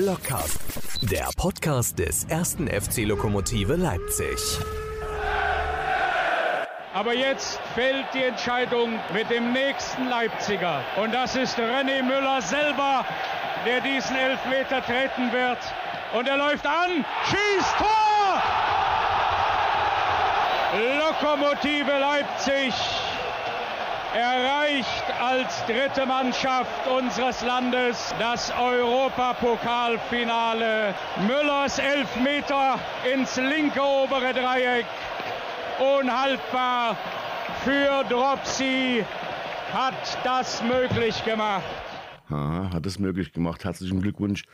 Blockcast, der Podcast des ersten FC Lokomotive Leipzig. Aber jetzt fällt die Entscheidung mit dem nächsten Leipziger. Und das ist René Müller selber, der diesen Elfmeter treten wird. Und er läuft an, schießt Tor! Lokomotive Leipzig erreicht als dritte Mannschaft unseres Landes das Europapokalfinale. Müllers Elfmeter ins linke obere Dreieck. Unhaltbar für Dropsy hat das möglich gemacht. Aha, hat es möglich gemacht. Herzlichen Glückwunsch,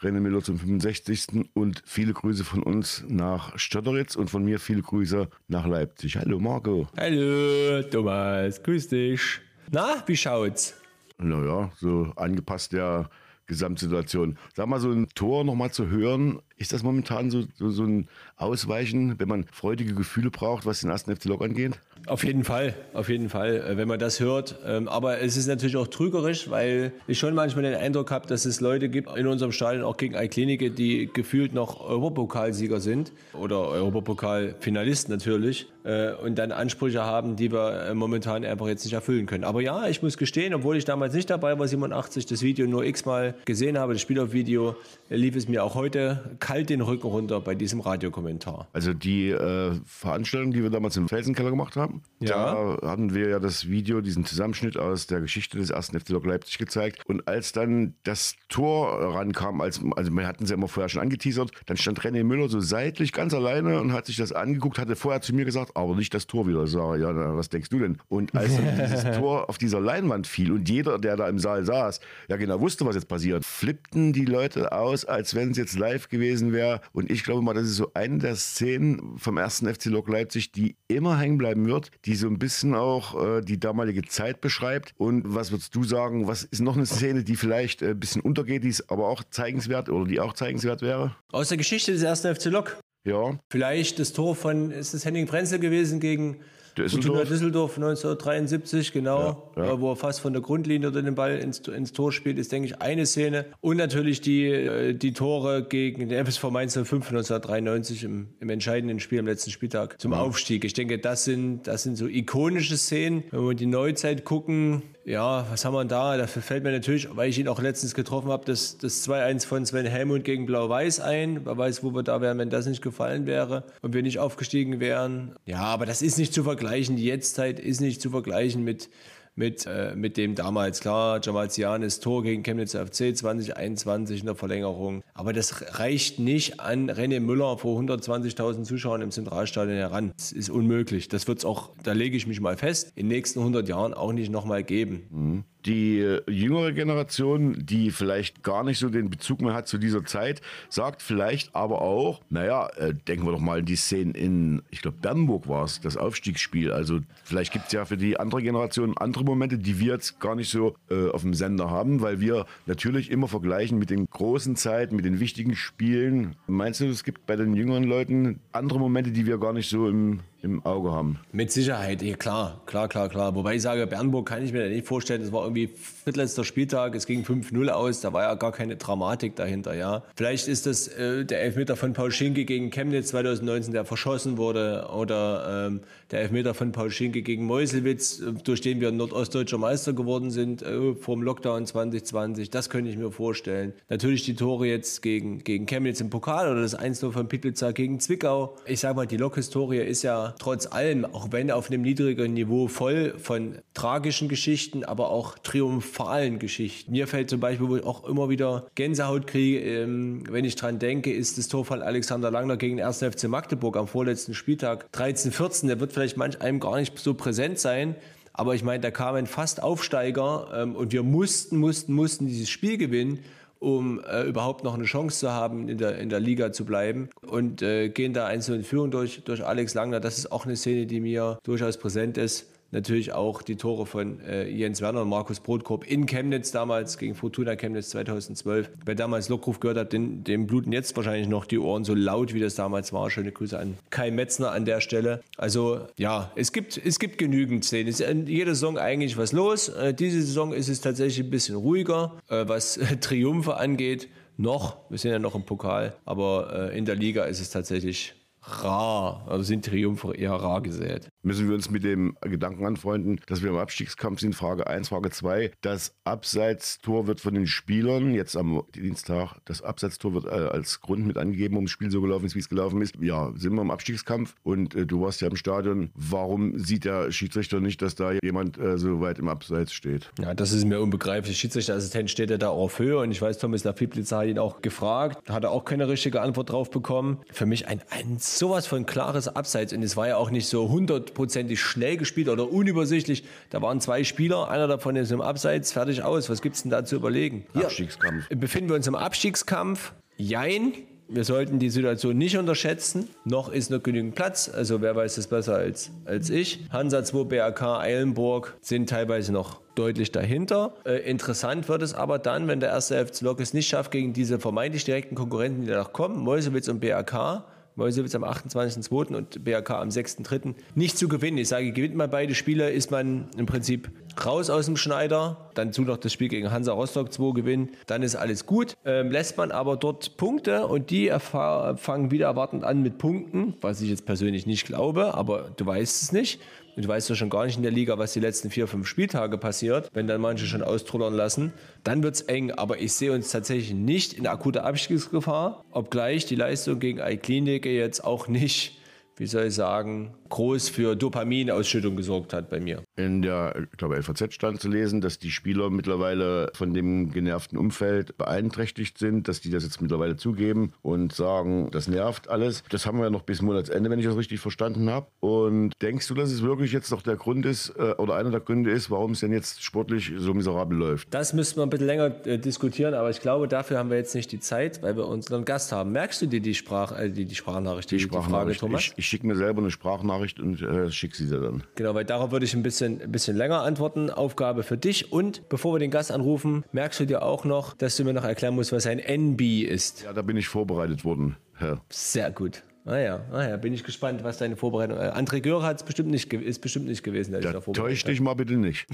René Miller zum 65. und viele Grüße von uns nach Stötteritz und von mir viele Grüße nach Leipzig. Hallo Marco. Hallo Thomas, grüß dich. Na, wie schaut's? Naja, so angepasst der Gesamtsituation. Sag mal, so ein Tor nochmal zu hören, ist das momentan so, so, so ein Ausweichen, wenn man freudige Gefühle braucht, was den ersten FC Lok angeht? Auf jeden Fall, auf jeden Fall, äh, wenn man das hört. Ähm, aber es ist natürlich auch trügerisch, weil ich schon manchmal den Eindruck habe, dass es Leute gibt in unserem Stadion, auch gegen Alklinike, die gefühlt noch Europapokalsieger sind oder Europapokalfinalisten natürlich äh, und dann Ansprüche haben, die wir äh, momentan einfach jetzt nicht erfüllen können. Aber ja, ich muss gestehen, obwohl ich damals nicht dabei war, 87, das Video nur x-mal gesehen habe, das Spielaufvideo, lief es mir auch heute kalt den Rücken runter bei diesem Radiokommentar. Also die äh, Veranstaltung, die wir damals im Felsenkeller gemacht haben, Ja. da hatten wir ja das Video, diesen Zusammenschnitt aus der Geschichte des ersten FC Lok Leipzig gezeigt. Und als dann das Tor rankam, als, also wir hatten sie immer vorher schon angeteasert, dann stand René Müller so seitlich ganz alleine und hat sich das angeguckt, hatte vorher zu mir gesagt, aber nicht das Tor wieder. Ich sage, ja, na, was denkst du denn? Und als dann dieses Tor auf dieser Leinwand fiel und jeder, der da im Saal saß, ja genau wusste, was jetzt passiert, flippten die Leute aus, als wenn es jetzt live gewesen wäre. Und ich glaube mal, das ist so eine der Szenen vom ersten FC Lok Leipzig, die immer hängen bleiben wird, die so ein bisschen auch äh, die damalige Zeit beschreibt. Und was würdest du sagen, was ist noch eine Szene, die vielleicht äh, ein bisschen untergeht, die ist aber auch zeigenswert oder die auch zeigenswert wäre? Aus der Geschichte des ersten FC Lok. Ja, Vielleicht das Tor von, ist es Henning Frenzel gewesen gegen Düsseldorf. Fortuna Düsseldorf 1973, genau, Ja, ja. wo er fast von der Grundlinie den Ball ins, ins Tor spielt, ist, denke ich, eine Szene. Und natürlich die, äh, die Tore gegen den FSV Mainz 05 1993 im, im entscheidenden Spiel am letzten Spieltag zum Aufstieg. Ich denke, das sind, das sind so ikonische Szenen. Wenn wir in die Neuzeit gucken, ja, was haben wir da? Dafür fällt mir natürlich, weil ich ihn auch letztens getroffen habe, das, das 2-1 von Sven Helmut gegen Blau-Weiß ein. Wer weiß, wo wir da wären, wenn das nicht gefallen wäre und wir nicht aufgestiegen wären. Ja, aber das ist nicht zu vergleichen. Die Jetztzeit ist nicht zu vergleichen mit, mit, äh, mit dem damals. Klar, Jamal Zianis Tor gegen Chemnitz FC 2021 in der Verlängerung. Aber das reicht nicht an René Müller vor 120.000 Zuschauern im Zentralstadion heran. Das ist unmöglich. Das wird es auch, da lege ich mich mal fest, in den nächsten 100 Jahren auch nicht nochmal geben. Die äh, jüngere Generation, die vielleicht gar nicht so den Bezug mehr hat zu dieser Zeit, sagt vielleicht aber auch, naja, äh, denken wir doch mal an die Szenen in, ich glaube, Bernburg war es, das Aufstiegsspiel. Also vielleicht gibt es ja für die andere Generation andere Momente, die wir jetzt gar nicht so äh, auf dem Sender haben, weil wir natürlich immer vergleichen mit den großen Zeiten, mit den wichtigen Spielen. Meinst du, es gibt bei den jüngeren Leuten andere Momente, die wir gar nicht so im, im Auge haben? Mit Sicherheit, ja, klar, klar, klar, klar. Wobei ich sage, Bernburg kann ich mir nicht vorstellen, das war irgendwie viertletzter Spieltag, es ging 5-0 aus, da war ja gar keine Dramatik dahinter, ja. Vielleicht ist das äh, der Elfmeter von Paul Schinke gegen Chemnitz 2019, der verschossen wurde, oder ähm, der Elfmeter von Paul Schinke gegen Meuselwitz, äh, durch den wir nordostdeutscher Meister geworden sind, äh, vor dem Lockdown 2020, das könnte ich mir vorstellen. Natürlich die Tore jetzt gegen, gegen Chemnitz im Pokal oder das 1-0 von Pitlitzer gegen Zwickau. Ich sag mal, die Lok-Historie ist ja trotz allem, auch wenn auf einem niedrigeren Niveau, voll von tragischen Geschichten, aber auch triumphalen Geschichten. Mir fällt zum Beispiel, wo ich auch immer wieder Gänsehaut kriege, ähm, wenn ich dran denke, ist das Tor von Alexander Langner gegen den 1. FC Magdeburg am vorletzten Spieltag 13-14. Der wird vielleicht manch einem gar nicht so präsent sein. Aber ich meine, da kam ein fast Aufsteiger ähm, und wir mussten, mussten, mussten dieses Spiel gewinnen um äh, überhaupt noch eine Chance zu haben, in der, in der Liga zu bleiben. Und äh, gehen da einzeln in Führung durch, durch Alex Langner. Das ist auch eine Szene, die mir durchaus präsent ist. Natürlich auch die Tore von äh, Jens Werner und Markus Brotkorb in Chemnitz damals gegen Fortuna Chemnitz 2012. Wer damals Lockruf gehört hat, den, dem bluten jetzt wahrscheinlich noch die Ohren so laut, wie das damals war. Schöne Grüße an Kai Metzner an der Stelle. Also ja, es gibt, es gibt genügend Szenen. Es ist in jeder Saison eigentlich was los. Äh, diese Saison ist es tatsächlich ein bisschen ruhiger, äh, was äh, Triumphe angeht. Noch, wir sind ja noch im Pokal, aber äh, in der Liga ist es tatsächlich rar, also sind Triumphe eher rar gesät. Müssen wir uns mit dem Gedanken anfreunden, dass wir im Abstiegskampf sind? Frage 1, Frage 2. Das Abseitstor wird von den Spielern, jetzt am Dienstag, das Abseitstor wird äh, als Grund mit angegeben, um das Spiel so gelaufen ist, wie es gelaufen ist. Ja, sind wir im Abstiegskampf und äh, du warst ja im Stadion. Warum sieht der Schiedsrichter nicht, dass da jemand äh, so weit im Abseits steht? Ja, das ist mir unbegreiflich. Schiedsrichterassistent steht ja da auf Höhe und ich weiß, Thomas Lafiplitzer hat ihn auch gefragt, hat er auch keine richtige Antwort drauf bekommen. Für mich ein, ein sowas von klares Abseits und es war ja auch nicht so hundertprozentig schnell gespielt oder unübersichtlich. Da waren zwei Spieler, einer davon ist im Abseits, fertig aus. Was gibt es denn da zu überlegen? Hier Abstiegskampf. Befinden wir uns im Abstiegskampf? Jein. Wir sollten die Situation nicht unterschätzen. Noch ist noch genügend Platz. Also wer weiß es besser als, als ich. Hansa 2, BRK, Eilenburg sind teilweise noch deutlich dahinter. Äh, interessant wird es aber dann, wenn der erste FC Lok es nicht schafft, gegen diese vermeintlich direkten Konkurrenten, die danach kommen, Mäusewitz und BRK, Mäusewitz am 28.02. und BRK am 6.03. nicht zu gewinnen. Ich sage, gewinnt man beide Spiele, ist man im Prinzip raus aus dem Schneider. Dann zu noch das Spiel gegen Hansa Rostock 2 gewinnen. Dann ist alles gut. Ähm, lässt man aber dort Punkte und die fangen wieder erwartend an mit Punkten, was ich jetzt persönlich nicht glaube, aber du weißt es nicht. Und du weißt ja schon gar nicht in der Liga, was die letzten vier, fünf Spieltage passiert, wenn dann manche schon austrullern lassen. Dann wird es eng, aber ich sehe uns tatsächlich nicht in akuter Abstiegsgefahr, obgleich die Leistung gegen Eiklinike jetzt auch nicht, wie soll ich sagen, groß für Dopaminausschüttung gesorgt hat bei mir. In der, ich glaube, LVZ stand zu lesen, dass die Spieler mittlerweile von dem genervten Umfeld beeinträchtigt sind, dass die das jetzt mittlerweile zugeben und sagen, das nervt alles. Das haben wir ja noch bis Monatsende, wenn ich das richtig verstanden habe. Und denkst du, dass es wirklich jetzt noch der Grund ist äh, oder einer der Gründe ist, warum es denn jetzt sportlich so miserabel läuft? Das müssten wir ein bisschen länger äh, diskutieren, aber ich glaube, dafür haben wir jetzt nicht die Zeit, weil wir unseren Gast haben. Merkst du dir die, Sprach, äh, die, die Sprachnachricht, die, die Sprachnachricht. Die Frage, Thomas? Ich, ich schicke mir selber eine Sprachnachricht Sprachnachricht und äh, schick sie dir dann. Genau, weil darauf würde ich ein bisschen, ein bisschen länger antworten. Aufgabe für dich. Und bevor wir den Gast anrufen, merkst du dir auch noch, dass du mir noch erklären musst, was ein NB ist. Ja, da bin ich vorbereitet worden, Herr. Sehr gut. Ah ja, ah ja, bin ich gespannt, was deine Vorbereitung ist. Äh, André Göre hat's bestimmt nicht, ist bestimmt nicht gewesen, der da Täusch dich mal bitte nicht.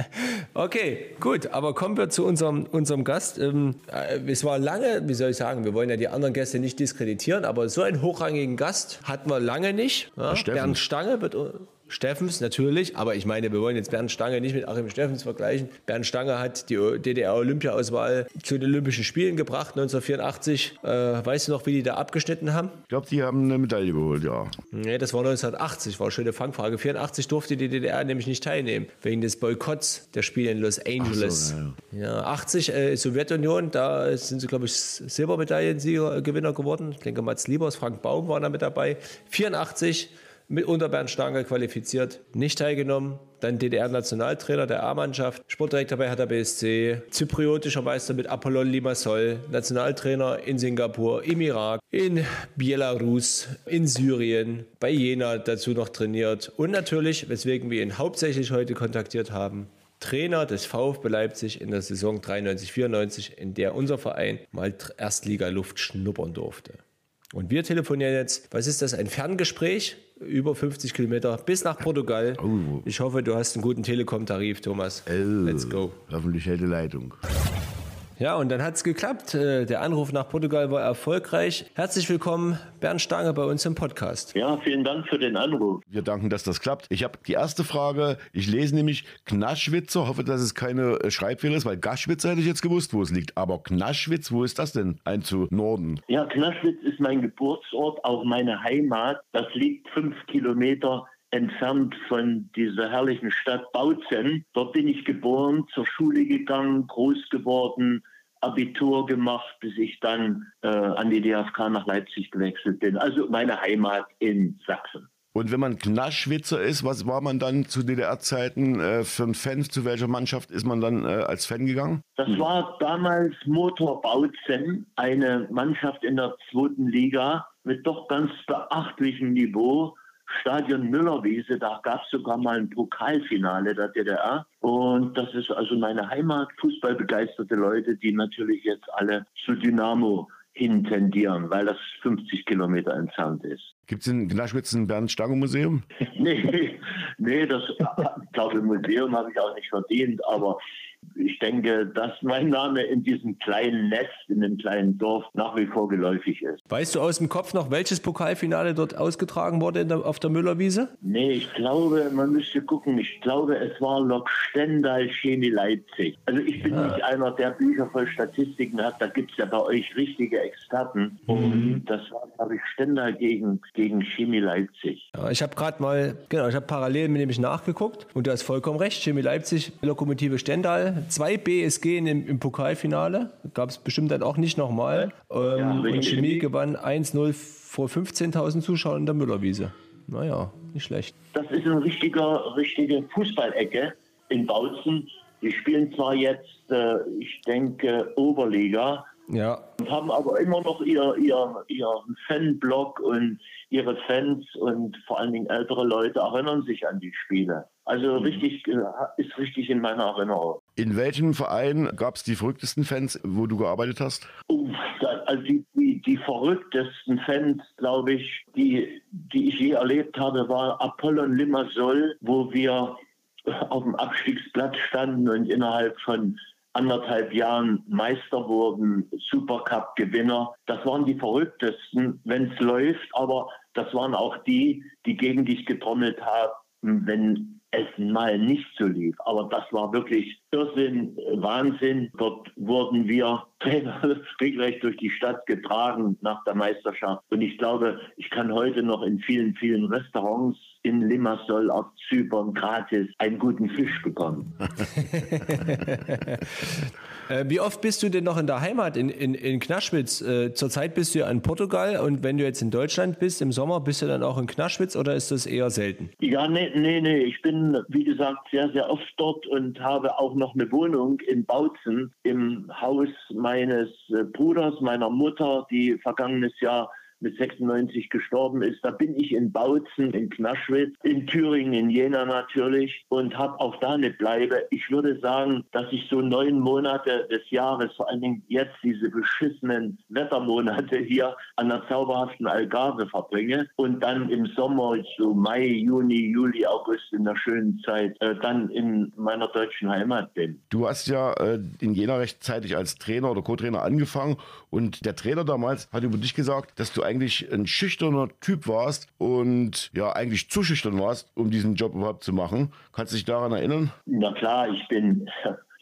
okay, gut, aber kommen wir zu unserem, unserem Gast. Ähm, äh, es war lange, wie soll ich sagen, wir wollen ja die anderen Gäste nicht diskreditieren, aber so einen hochrangigen Gast hatten wir lange nicht. Ja? Bernd Stange wird Steffens natürlich, aber ich meine, wir wollen jetzt Bernd Stange nicht mit Achim Steffens vergleichen. Bernd Stange hat die DDR-Olympiaauswahl zu den Olympischen Spielen gebracht, 1984. Äh, weißt du noch, wie die da abgeschnitten haben? Ich glaube, die haben eine Medaille geholt, ja. Nee, das war 1980, war eine schöne Fangfrage. 84 durfte die DDR nämlich nicht teilnehmen, wegen des Boykotts der Spiele in Los Angeles. So, ja, ja. ja, 80 äh, Sowjetunion, da sind sie, glaube ich, Silbermedaillengewinner geworden. Ich denke, Mats Liebers, Frank Baum waren da mit dabei. 84 mit unter Bernd Stange qualifiziert, nicht teilgenommen. Dann DDR-Nationaltrainer der A-Mannschaft, Sportdirektor bei Hertha BSC, zypriotischer Meister mit Apollon Limassol, Nationaltrainer in Singapur, im Irak, in Belarus, in Syrien, bei Jena dazu noch trainiert und natürlich, weswegen wir ihn hauptsächlich heute kontaktiert haben, Trainer des VfB Leipzig in der Saison 93-94, in der unser Verein mal Erstliga-Luft schnuppern durfte. Und wir telefonieren jetzt, was ist das, ein Ferngespräch? Über 50 Kilometer bis nach Portugal. Oh. Ich hoffe, du hast einen guten Telekom-Tarif, Thomas. Oh. Let's go. Hoffentlich hält die Leitung. Ja, und dann hat es geklappt. Äh, der Anruf nach Portugal war erfolgreich. Herzlich willkommen, Bernd Stange, bei uns im Podcast. Ja, vielen Dank für den Anruf. Wir danken, dass das klappt. Ich habe die erste Frage. Ich lese nämlich Knaschwitzer. Hoffe, dass es keine äh, Schreibfehler ist, weil Gaschwitzer hätte ich jetzt gewusst, wo es liegt. Aber Knaschwitz, wo ist das denn? Ein zu Norden. Ja, Knaschwitz ist mein Geburtsort, auch meine Heimat. Das liegt fünf Kilometer entfernt von dieser herrlichen Stadt Bautzen. Dort bin ich geboren, zur Schule gegangen, groß geworden, Abitur gemacht, bis ich dann äh, an die DFK nach Leipzig gewechselt bin. Also meine Heimat in Sachsen. Und wenn man Knaschwitzer ist, was war man dann zu DDR-Zeiten äh, für ein Fan? Zu welcher Mannschaft ist man dann äh, als Fan gegangen? Das war damals Motor Bautzen, eine Mannschaft in der zweiten Liga mit doch ganz beachtlichem Niveau. Stadion Müllerwiese, da gab es sogar mal ein Pokalfinale der DDR. Und das ist also meine Heimat, fußballbegeisterte Leute, die natürlich jetzt alle zu Dynamo hintendieren, weil das 50 Kilometer entfernt ist. Gibt es in Gnaschwitz ein Bernd-Stange-Museum? nee, nee, das, ich glaube, im Museum habe ich auch nicht verdient, aber ich denke, dass mein Name in diesem kleinen Netz, in dem kleinen Dorf nach wie vor geläufig ist. Weißt du aus dem Kopf noch, welches Pokalfinale dort ausgetragen wurde der, auf der Müllerwiese? Nee, ich glaube, man müsste gucken. Ich glaube, es war Lok Stendal Chemie Leipzig. Also ich bin ja. nicht einer, der Bücher voll Statistiken hat. Da gibt es ja bei euch richtige Experten. Mhm. Und das war, glaube ich, Stendal gegen, gegen Chemie Leipzig. Ja, ich habe gerade mal, genau, ich habe parallel nämlich nachgeguckt und du hast vollkommen recht. Chemie Leipzig, Lokomotive Stendal, zwei BSG im, im Pokalfinale. Gab es bestimmt dann auch nicht nochmal. Ähm, ja, und Chemie gewann 1-0 vor 15.000 Zuschauern in der Müllerwiese. Naja, nicht schlecht. Das ist eine richtige, richtige Fußballecke in Bautzen. Die spielen zwar jetzt, äh, ich denke, Oberliga, ja. Und haben aber immer noch ihr, ihr, ihren Fanblock und ihre Fans und vor allen Dingen ältere Leute erinnern sich an die Spiele. Also mhm. richtig, äh, ist richtig in meiner Erinnerung. In welchem Verein gab es die verrücktesten Fans, wo du gearbeitet hast? Oh, also die, die, die verrücktesten Fans, glaube ich, die, die ich je erlebt habe, war Apollon Limassol, wo wir auf dem Abstiegsplatz standen und innerhalb von anderthalb Jahren Meister wurden, Supercup-Gewinner. Das waren die verrücktesten, wenn es läuft, aber das waren auch die, die gegen dich getrommelt haben, wenn es mal nicht so lief. Aber das war wirklich Irrsinn, Wahnsinn. Dort wurden wir regelrecht durch die Stadt getragen nach der Meisterschaft. Und ich glaube, ich kann heute noch in vielen, vielen Restaurants in Limassol auf Zypern gratis einen guten Fisch bekommen. Äh, wie oft bist du denn noch in der Heimat in, in, in Knaschwitz? Äh, zurzeit bist du ja in Portugal und wenn du jetzt in Deutschland bist im Sommer, bist du dann auch in Knaschwitz oder ist das eher selten? Ja, nee, nee, nee. Ich bin, wie gesagt, sehr, sehr oft dort und habe auch noch eine Wohnung in Bautzen im Haus meines äh, Bruders, meiner Mutter, die vergangenes Jahr mit 96 gestorben ist. Da bin ich in Bautzen, in Knaschwitz, in Thüringen, in Jena natürlich und habe auch da eine Bleibe. Ich würde sagen, dass ich so neun Monate des Jahres, vor allen Dingen jetzt diese beschissenen Wettermonate hier an der zauberhaften Algarve verbringe und dann im Sommer, so Mai, Juni, Juli, August in der schönen Zeit, äh, dann in meiner deutschen Heimat bin. Du hast ja äh, in Jena rechtzeitig als Trainer oder Co-Trainer angefangen und der Trainer damals hat über dich gesagt, dass du eigentlich eigentlich ein schüchterner Typ warst und ja, eigentlich zu schüchtern warst, um diesen Job überhaupt zu machen. Kannst du dich daran erinnern? Na klar, ich bin.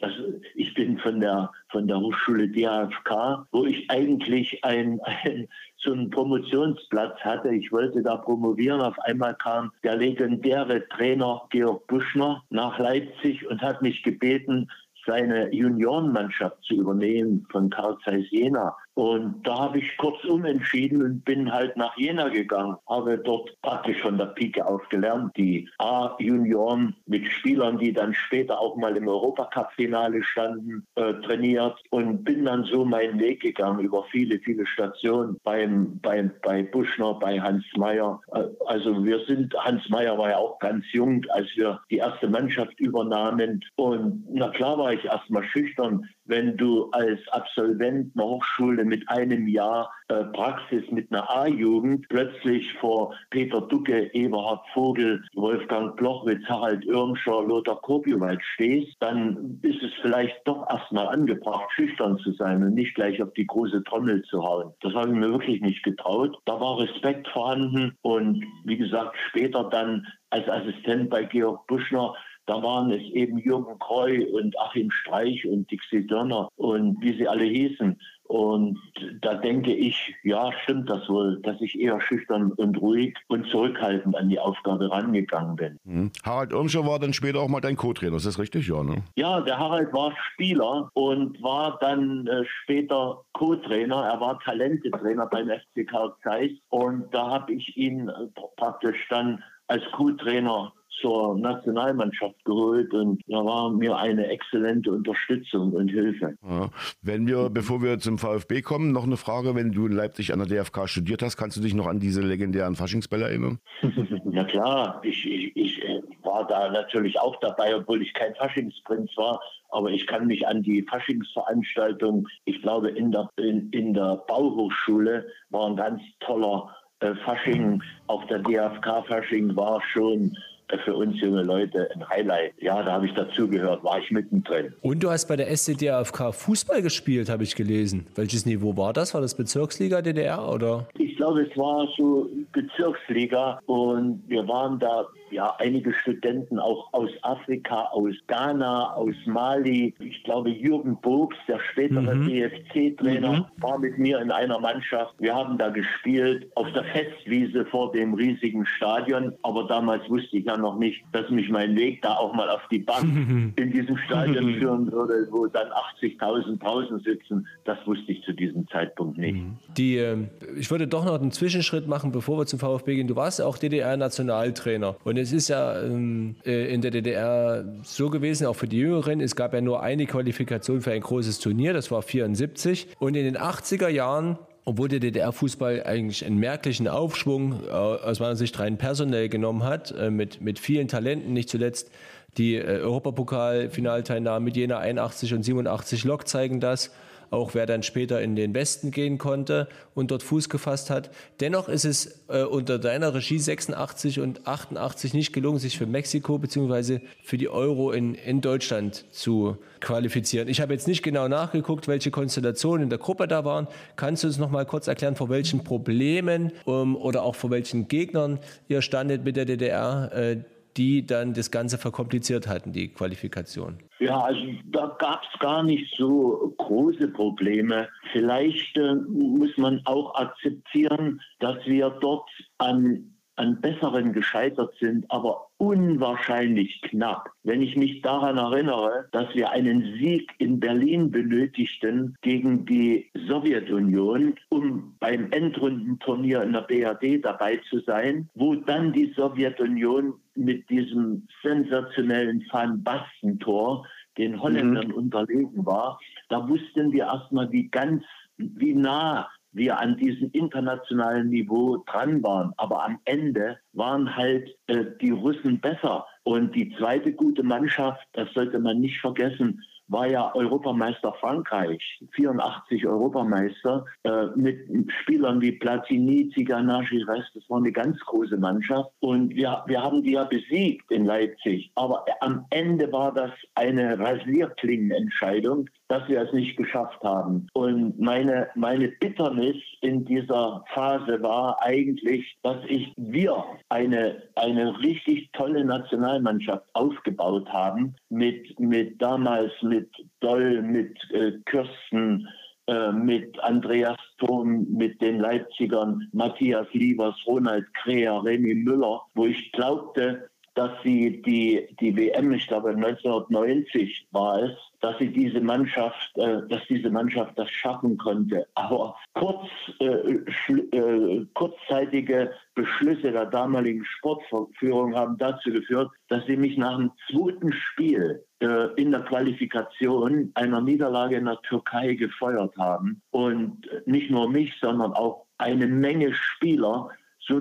Das, ich bin von der, von der Hochschule DHFK, wo ich eigentlich ein, ein, so einen Promotionsplatz hatte. Ich wollte da promovieren. Auf einmal kam der legendäre Trainer Georg Buschner nach Leipzig und hat mich gebeten, seine Juniorenmannschaft zu übernehmen von Karl Zeiss Jena. Und da habe ich kurz umentschieden und bin halt nach Jena gegangen. Habe dort praktisch von der Pike auf gelernt, die A-Junioren mit Spielern, die dann später auch mal im Europacup-Finale standen, äh, trainiert und bin dann so meinen Weg gegangen über viele, viele Stationen beim, beim, bei Buschner, bei Hans Meyer. Äh, also wir sind, Hans Meyer war ja auch ganz jung, als wir die erste Mannschaft übernahmen. Und na klar war ich erstmal schüchtern, wenn du als Absolvent einer Hochschule mit einem Jahr äh, Praxis mit einer A-Jugend plötzlich vor Peter Ducke, Eberhard Vogel, Wolfgang Blochwitz, Harald Irmscher, Lothar Kopiowald stehst, dann ist es vielleicht doch erstmal angebracht, schüchtern zu sein und nicht gleich auf die große Trommel zu hauen. Das habe ich mir wirklich nicht getraut. Da war Respekt vorhanden und wie gesagt, später dann als Assistent bei Georg Buschner da waren es eben Jürgen Kreu und Achim Streich und Dixie Dörner und wie sie alle hießen. Und da denke ich, ja, stimmt das wohl, dass ich eher schüchtern und ruhig und zurückhaltend an die Aufgabe rangegangen bin. Mhm. Harald Irmscher war dann später auch mal dein Co-Trainer, ist das richtig? Ja, ne? ja, der Harald war Spieler und war dann äh, später Co-Trainer. Er war Talentetrainer beim FC Karl Zeiss und da habe ich ihn äh, praktisch dann als Co-Trainer zur Nationalmannschaft geholt und da war mir eine exzellente Unterstützung und Hilfe. Ja. Wenn wir, bevor wir zum VfB kommen, noch eine Frage, wenn du in Leipzig an der DFK studiert hast, kannst du dich noch an diese legendären Faschingsbälle erinnern? Na klar, ich, ich, ich äh, war da natürlich auch dabei, obwohl ich kein Faschingsprinz war, aber ich kann mich an die Faschingsveranstaltung, ich glaube in der, in, in der Bauhochschule war ein ganz toller äh, Fasching, auch der DFK-Fasching war schon für uns junge Leute ein Highlight. Ja, da habe ich dazugehört, war ich mittendrin. Und du hast bei der SCDFK Fußball gespielt, habe ich gelesen. Welches Niveau war das? War das Bezirksliga DDR oder? Ich glaube, es war so Bezirksliga und wir waren da ja einige Studenten auch aus Afrika, aus Ghana, aus Mali. Ich glaube, Jürgen Burgs, der spätere mhm. DFC-Trainer, mhm. war mit mir in einer Mannschaft. Wir haben da gespielt auf der Festwiese vor dem riesigen Stadion. Aber damals wusste ich ja noch nicht, dass mich mein Weg da auch mal auf die Bank in diesem Stadion führen würde, wo dann 80.000 draußen sitzen. Das wusste ich zu diesem Zeitpunkt nicht. Mhm. Die, äh, ich würde doch noch einen Zwischenschritt machen, bevor wir zum VfB gehen. Du warst ja auch DDR-Nationaltrainer. Und es ist ja ähm, äh, in der DDR so gewesen, auch für die Jüngeren, es gab ja nur eine Qualifikation für ein großes Turnier, das war 74. Und in den 80er Jahren obwohl der DDR-Fußball eigentlich einen merklichen Aufschwung äh, aus meiner Sicht rein personell genommen hat, äh, mit, mit vielen Talenten, nicht zuletzt die äh, Europapokal-Finalteilnahme mit Jena 81 und 87 Lok zeigen das auch wer dann später in den Westen gehen konnte und dort Fuß gefasst hat. Dennoch ist es äh, unter deiner Regie 86 und 88 nicht gelungen, sich für Mexiko bzw. für die Euro in, in Deutschland zu qualifizieren. Ich habe jetzt nicht genau nachgeguckt, welche Konstellationen in der Gruppe da waren. Kannst du uns noch mal kurz erklären, vor welchen Problemen um, oder auch vor welchen Gegnern ihr standet mit der DDR, äh, die dann das Ganze verkompliziert hatten, die Qualifikation? Ja, also da gab es gar nicht so große Probleme. Vielleicht äh, muss man auch akzeptieren, dass wir dort an an besseren gescheitert sind, aber unwahrscheinlich knapp. Wenn ich mich daran erinnere, dass wir einen Sieg in Berlin benötigten gegen die Sowjetunion, um beim Endrundenturnier in der BRD dabei zu sein, wo dann die Sowjetunion mit diesem sensationellen Van Basten-Tor den Holländern mhm. unterlegen war, da wussten wir erstmal, wie ganz, wie nah wir an diesem internationalen Niveau dran waren. Aber am Ende waren halt äh, die Russen besser. Und die zweite gute Mannschaft, das sollte man nicht vergessen, war ja Europameister Frankreich, 84 Europameister, äh, mit Spielern wie Platini, Zigana, Gires, das war eine ganz große Mannschaft. Und wir, wir haben die ja besiegt in Leipzig. Aber am Ende war das eine Rasierklingenentscheidung, dass wir es nicht geschafft haben. Und meine, meine Bitternis in dieser Phase war eigentlich, dass ich, wir eine, eine richtig tolle Nationalmannschaft aufgebaut haben, mit, mit damals mit Doll, mit äh, Kirsten, äh, mit Andreas Thom, mit den Leipzigern, Matthias Liebers, Ronald Kreher, Remy Müller, wo ich glaubte, dass sie die, die WM, ich glaube 1990 war es, dass sie diese Mannschaft, äh, dass diese Mannschaft das schaffen konnte. Aber kurz, äh, äh, kurzzeitige Beschlüsse der damaligen Sportführung haben dazu geführt, dass sie mich nach dem zweiten Spiel äh, in der Qualifikation einer Niederlage in der Türkei gefeuert haben. Und nicht nur mich, sondern auch eine Menge Spieler, so,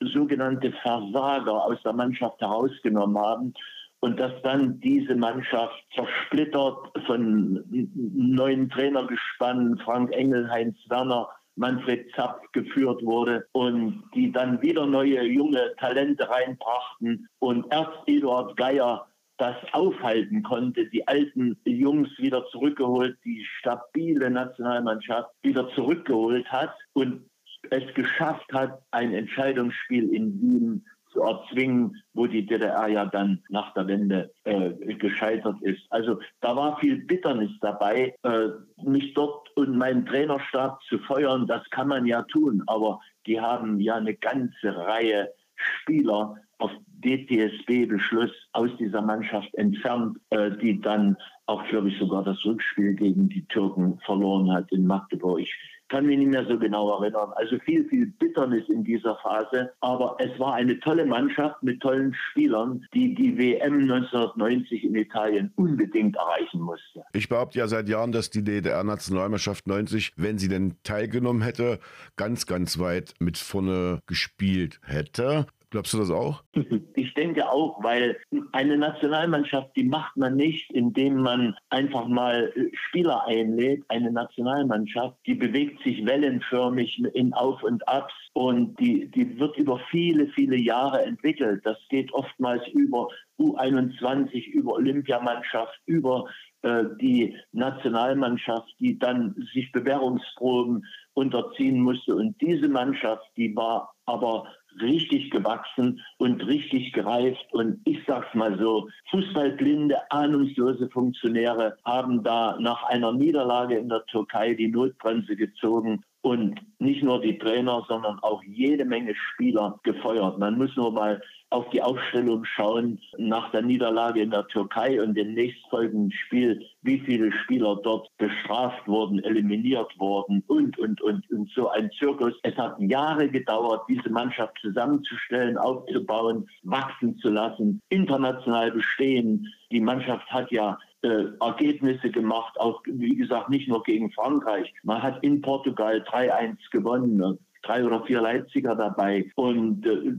sogenannte Versager aus der Mannschaft herausgenommen haben und dass dann diese Mannschaft zersplittert von neuen Trainergespannen, Frank Engel, Heinz Werner, Manfred Zapf geführt wurde und die dann wieder neue junge Talente reinbrachten und erst Eduard Geier das aufhalten konnte, die alten Jungs wieder zurückgeholt, die stabile Nationalmannschaft wieder zurückgeholt hat und es geschafft hat, ein Entscheidungsspiel in Wien zu erzwingen, wo die DDR ja dann nach der Wende äh, gescheitert ist. Also da war viel Bitternis dabei, äh, mich dort und meinen Trainerstab zu feuern. Das kann man ja tun, aber die haben ja eine ganze Reihe Spieler auf DTSB-Beschluss aus dieser Mannschaft entfernt, äh, die dann auch, glaube ich, sogar das Rückspiel gegen die Türken verloren hat in Magdeburg. Ich kann mich nicht mehr so genau erinnern. Also viel, viel Bitternis in dieser Phase. Aber es war eine tolle Mannschaft mit tollen Spielern, die die WM 1990 in Italien unbedingt erreichen musste. Ich behaupte ja seit Jahren, dass die DDR-Nationalmannschaft 90, wenn sie denn teilgenommen hätte, ganz, ganz weit mit vorne gespielt hätte. Glaubst du das auch? Ich denke auch, weil eine Nationalmannschaft, die macht man nicht, indem man einfach mal äh, Spieler einlädt. Eine Nationalmannschaft, die bewegt sich wellenförmig in Auf und Abs und die, die wird über viele, viele Jahre entwickelt. Das geht oftmals über U21, über Olympiamannschaft, über äh, die Nationalmannschaft, die dann sich Bewährungsproben unterziehen musste. Und diese Mannschaft, die war aber richtig gewachsen und richtig gereift. Und ich sag's mal so, fußballblinde, ahnungslose Funktionäre haben da nach einer Niederlage in der Türkei die Notbremse gezogen und nicht nur die Trainer, sondern auch jede Menge Spieler gefeuert. Man muss nur mal auf die Aufstellung schauen nach der Niederlage in der Türkei und dem nächstfolgenden Spiel, wie viele Spieler dort bestraft wurden, eliminiert wurden und, und, und, und so ein Zirkus. Es hat Jahre gedauert, diese Mannschaft zusammenzustellen, aufzubauen, wachsen zu lassen, international bestehen. Die Mannschaft hat ja äh, Ergebnisse gemacht, auch wie gesagt nicht nur gegen Frankreich. Man hat in Portugal 3-1 gewonnen. Drei oder vier Leipziger dabei und äh,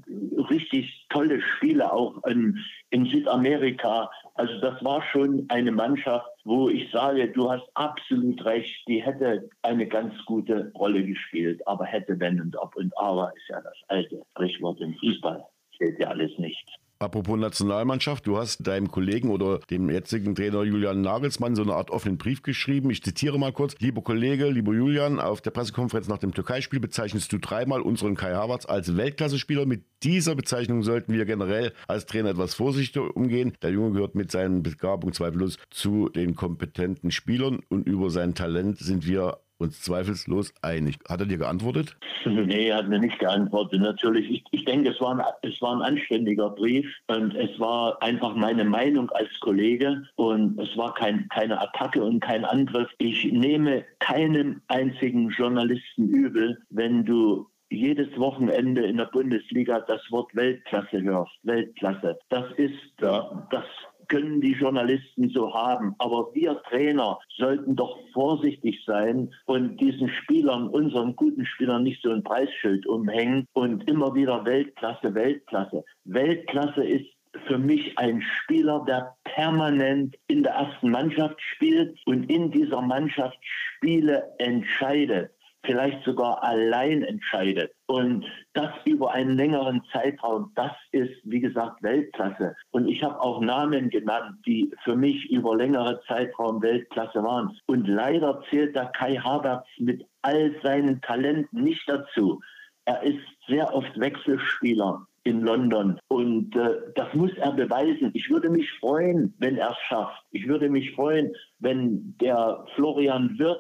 richtig tolle Spiele auch in, in Südamerika. Also das war schon eine Mannschaft, wo ich sage, du hast absolut recht, die hätte eine ganz gute Rolle gespielt, aber hätte, wenn und ob und aber ist ja das alte Sprichwort im Fußball. Steht ja alles nicht. Apropos Nationalmannschaft, du hast deinem Kollegen oder dem jetzigen Trainer Julian Nagelsmann so eine Art offenen Brief geschrieben. Ich zitiere mal kurz. Lieber Kollege, lieber Julian, auf der Pressekonferenz nach dem Türkei-Spiel bezeichnest du dreimal unseren Kai Havertz als Weltklasse-Spieler. Mit dieser Bezeichnung sollten wir generell als Trainer etwas vorsichtig umgehen. Der Junge gehört mit seinen Begabungen zweifellos zu den kompetenten Spielern und über sein Talent sind wir uns zweifellos einig. Hat er dir geantwortet? Nee, er hat mir nicht geantwortet. Natürlich, ich, ich denke, es war, ein, es war ein anständiger Brief und es war einfach meine Meinung als Kollege und es war kein, keine Attacke und kein Angriff. Ich nehme keinem einzigen Journalisten übel, wenn du jedes Wochenende in der Bundesliga das Wort Weltklasse hörst. Weltklasse. Das ist das können die Journalisten so haben. Aber wir Trainer sollten doch vorsichtig sein und diesen Spielern, unseren guten Spielern, nicht so ein Preisschild umhängen und immer wieder Weltklasse, Weltklasse. Weltklasse ist für mich ein Spieler, der permanent in der ersten Mannschaft spielt und in dieser Mannschaft Spiele entscheidet vielleicht sogar allein entscheidet. Und das über einen längeren Zeitraum, das ist, wie gesagt, Weltklasse. Und ich habe auch Namen genannt, die für mich über längere Zeitraum Weltklasse waren. Und leider zählt der Kai Havertz mit all seinen Talenten nicht dazu. Er ist sehr oft Wechselspieler in London. Und äh, das muss er beweisen. Ich würde mich freuen, wenn er es schafft. Ich würde mich freuen, wenn der Florian Wirtz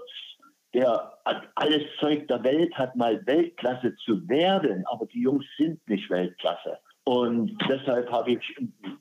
der alles Zeug der Welt hat, mal Weltklasse zu werden, aber die Jungs sind nicht Weltklasse. Und deshalb habe ich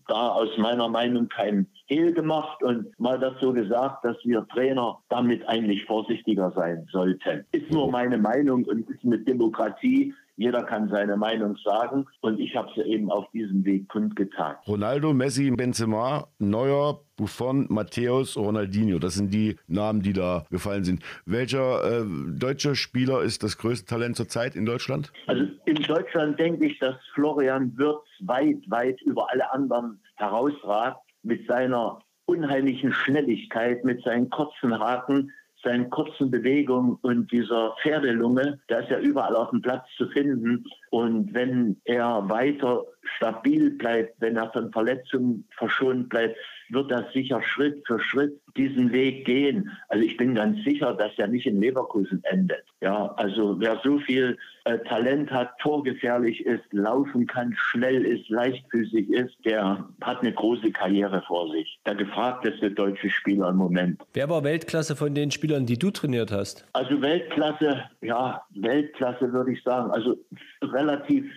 da aus meiner Meinung keinen Hehl gemacht und mal das so gesagt, dass wir Trainer damit eigentlich vorsichtiger sein sollten. Ist nur meine Meinung und ist mit Demokratie jeder kann seine Meinung sagen und ich habe sie eben auf diesem Weg kundgetan. Ronaldo, Messi, Benzema, Neuer, Buffon, Matthäus, Ronaldinho, das sind die Namen, die da gefallen sind. Welcher äh, deutscher Spieler ist das größte Talent zurzeit in Deutschland? Also in Deutschland denke ich, dass Florian Wirtz weit, weit über alle anderen herausragt mit seiner unheimlichen Schnelligkeit, mit seinen kurzen Haken, seinen kurzen Bewegungen und dieser Pferdelunge, der ist ja überall auf dem Platz zu finden. Und wenn er weiter stabil bleibt, wenn er von Verletzungen verschont bleibt, wird er sicher Schritt für Schritt diesen Weg gehen. Also ich bin ganz sicher, dass er nicht in Leverkusen endet. Ja, also wer so viel äh, Talent hat, torgefährlich ist, laufen kann, schnell ist, leichtfüßig ist, der hat eine große Karriere vor sich. Der gefragteste deutsche Spieler im Moment. Wer war Weltklasse von den Spielern, die du trainiert hast? Also Weltklasse, ja, Weltklasse würde ich sagen. Also relativ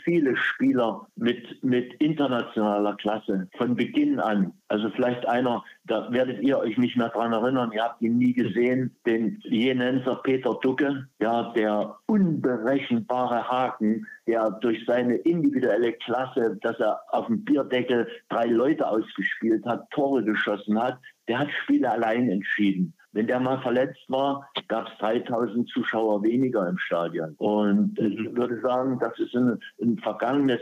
viele Spieler mit, mit internationaler Klasse von Beginn an. Also vielleicht einer, da werdet ihr euch nicht mehr dran erinnern, ihr habt ihn nie gesehen, den Jenenser Peter Ducke, ja, der unberechenbare Haken, der durch seine individuelle Klasse, dass er auf dem Bierdeckel drei Leute ausgespielt hat, Tore geschossen hat, der hat Spiele allein entschieden. Wenn der mal verletzt war, gab es 3000 Zuschauer weniger im Stadion. Und ich würde sagen, das ist ein, ein vergangenes,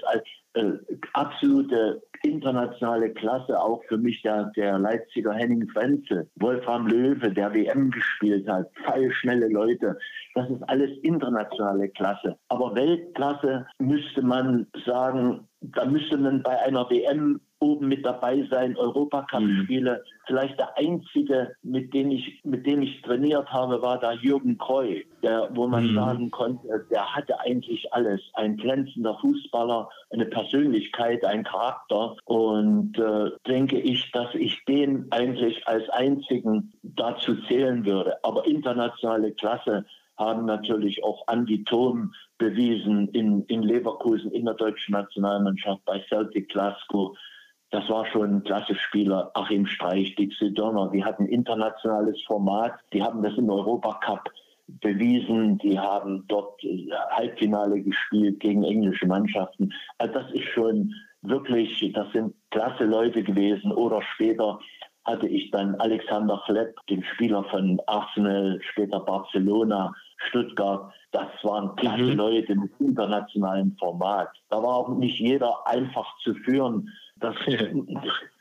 äh, absolute internationale Klasse, auch für mich der, der Leipziger Henning Frenzel, Wolfram Löwe, der WM gespielt hat, feilschnelle Leute. Das ist alles internationale Klasse. Aber Weltklasse müsste man sagen, da müsste man bei einer WM oben mit dabei sein, Europacup-Spiele. Mhm. Vielleicht der einzige, mit dem ich, mit dem ich trainiert habe, war da Jürgen Kreu, der, wo man mhm. sagen konnte, der hatte eigentlich alles. Ein glänzender Fußballer, eine Persönlichkeit, ein Charakter. Und äh, denke ich, dass ich den eigentlich als einzigen dazu zählen würde. Aber internationale Klasse haben natürlich auch Andi Thom bewiesen in, in Leverkusen in der deutschen Nationalmannschaft bei Celtic Glasgow. Das war schon ein klasse Spieler. Achim Streich, Dixie Donner, die hatten internationales Format. Die haben das im Europacup bewiesen. Die haben dort äh, Halbfinale gespielt gegen englische Mannschaften. Also das ist schon wirklich, das sind klasse Leute gewesen. Oder später hatte ich dann Alexander Flepp, den Spieler von Arsenal, später Barcelona, Stuttgart. Das waren klasse mhm. Leute mit internationalem Format. Da war auch nicht jeder einfach zu führen. Das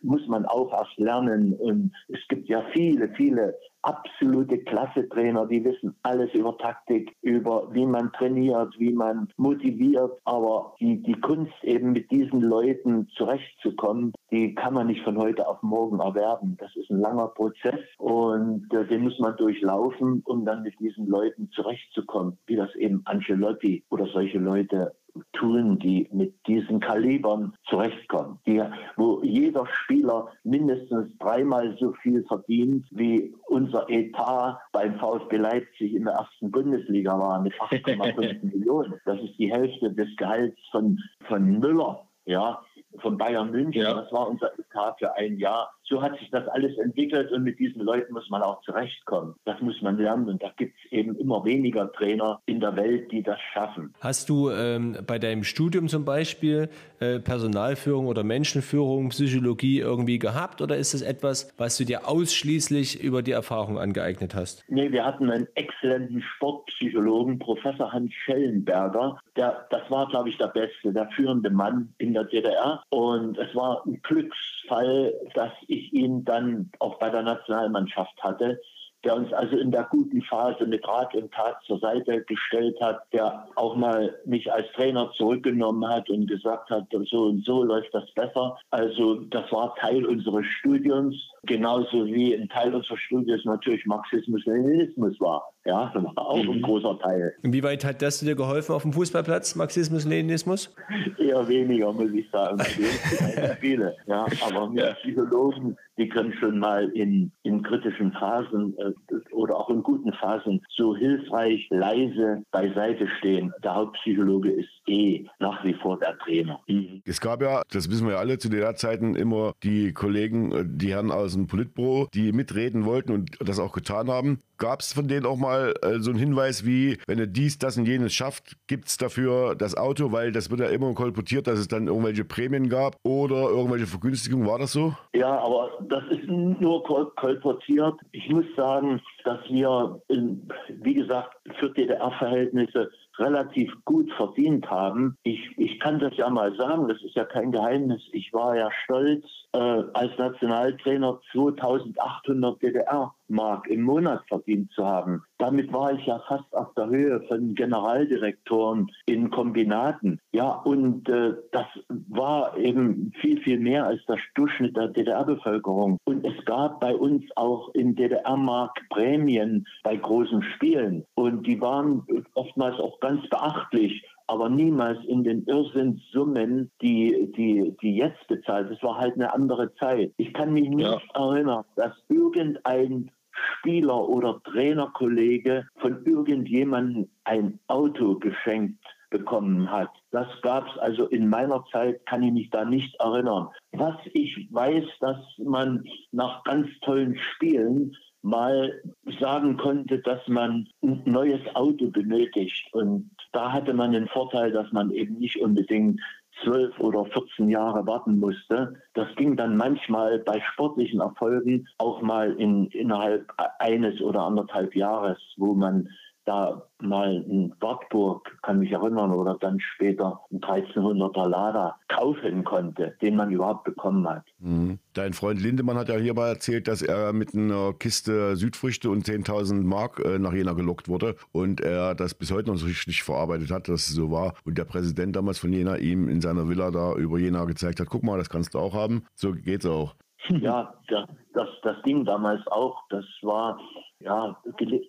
muss man auch erst lernen. Und es gibt ja viele, viele absolute Klasse-Trainer, die wissen alles über Taktik, über wie man trainiert, wie man motiviert. Aber die, die Kunst eben mit diesen Leuten zurechtzukommen, die kann man nicht von heute auf morgen erwerben. Das ist ein langer Prozess und äh, den muss man durchlaufen, um dann mit diesen Leuten zurechtzukommen, wie das eben Ancelotti oder solche Leute tun, die mit diesen Kalibern zurechtkommen, die, wo jeder Spieler mindestens dreimal so viel verdient, wie unser Etat beim VfB Leipzig in der ersten Bundesliga war, mit 8,5 Millionen. Das ist die Hälfte des Gehalts von, von Müller. Ja, von Bayern München. Ja. Das war unser Etat für ein Jahr. So hat sich das alles entwickelt und mit diesen Leuten muss man auch zurechtkommen. Das muss man lernen und da gibt es eben immer weniger Trainer in der Welt, die das schaffen. Hast du ähm, bei deinem Studium zum Beispiel äh, Personalführung oder Menschenführung, Psychologie irgendwie gehabt oder ist es etwas, was du dir ausschließlich über die Erfahrung angeeignet hast? Nee, wir hatten einen exzellenten Sportpsychologen, Professor Hans Schellenberger. Der, das war, glaube ich, der Beste, der führende Mann in der DDR. Und es war ein Glücksfall, dass ich ihn dann auch bei der Nationalmannschaft hatte der uns also in der guten Phase mit Rat und Tat zur Seite gestellt hat, der auch mal mich als Trainer zurückgenommen hat und gesagt hat, so und so läuft das besser. Also das war Teil unseres Studiums, genauso wie ein Teil unseres Studiums natürlich Marxismus-Leninismus war. Ja, das war auch mhm. ein großer Teil. Inwieweit hat das dir geholfen auf dem Fußballplatz, Marxismus-Leninismus? Eher weniger, muss ich sagen. viele, ja, aber wir Psychologen die können schon mal in, in kritischen Phasen äh, oder auch in guten Phasen so hilfreich leise beiseite stehen. Der Hauptpsychologe ist eh nach wie vor der Trainer. Mhm. Es gab ja, das wissen wir ja alle, zu der Zeiten immer die Kollegen, äh, die Herren aus dem Politbüro, die mitreden wollten und das auch getan haben. Gab es von denen auch mal äh, so einen Hinweis wie, wenn er dies, das und jenes schafft, gibt es dafür das Auto, weil das wird ja immer kolportiert, dass es dann irgendwelche Prämien gab oder irgendwelche Vergünstigungen. War das so? Ja, aber das ist nur kol kolportiert. Ich muss sagen, dass wir, in, wie gesagt, für DDR-Verhältnisse relativ gut verdient haben. Ich, ich kann das ja mal sagen, das ist ja kein Geheimnis. Ich war ja stolz, äh, als Nationaltrainer 2800 DDR-Mark im Monat verdient zu haben. Damit war ich ja fast auf der Höhe von Generaldirektoren in Kombinaten. Ja, und äh, das war eben viel, viel mehr als der Durchschnitt der DDR-Bevölkerung. Und es gab bei uns auch in DDR-Mark Prämien bei großen Spielen. Und die waren oftmals auch ganz beachtlich aber niemals in den Irrsinnssummen, die, die, die jetzt bezahlt. Es war halt eine andere Zeit. Ich kann mich nicht ja. erinnern, dass irgendein Spieler oder Trainerkollege von irgendjemandem ein Auto geschenkt bekommen hat. Das gab es also in meiner Zeit, kann ich mich da nicht erinnern. Was ich weiß, dass man nach ganz tollen Spielen mal sagen konnte, dass man ein neues Auto benötigt. Und da hatte man den Vorteil, dass man eben nicht unbedingt zwölf oder 14 Jahre warten musste. Das ging dann manchmal bei sportlichen Erfolgen auch mal in, innerhalb eines oder anderthalb Jahres, wo man da mal ein Wartburg, kann mich erinnern, oder dann später ein 1300er Lada kaufen konnte, den man überhaupt bekommen hat. Mhm. Dein Freund Lindemann hat ja hierbei erzählt, dass er mit einer Kiste Südfrüchte und 10.000 Mark äh, nach Jena gelockt wurde und er das bis heute noch so richtig verarbeitet hat, dass es so war. Und der Präsident damals von Jena ihm in seiner Villa da über Jena gezeigt hat, guck mal, das kannst du auch haben. So geht's auch. Ja, das, das, das ging damals auch. Das war, ja,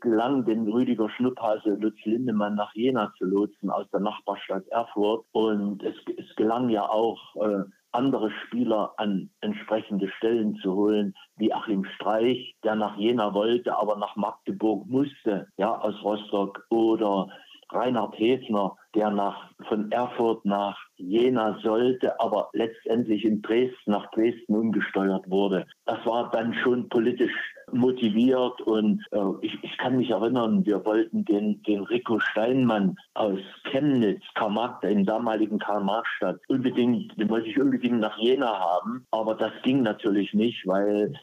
gelang den Rüdiger Schnupphase Lutz Lindemann nach Jena zu lotsen aus der Nachbarstadt Erfurt. Und es, es gelang ja auch, äh, andere Spieler an entsprechende Stellen zu holen, wie Achim Streich, der nach Jena wollte, aber nach Magdeburg musste, ja, aus Rostock, oder Reinhard Hefner, der nach, von Erfurt nach Jena sollte, aber letztendlich in Dresden, nach Dresden umgesteuert wurde. Das war dann schon politisch motiviert und äh, ich, ich, kann mich erinnern, wir wollten den, den Rico Steinmann aus Chemnitz, Karl in damaligen Karl-Marx-Stadt, unbedingt, den wollte ich unbedingt nach Jena haben, aber das ging natürlich nicht, weil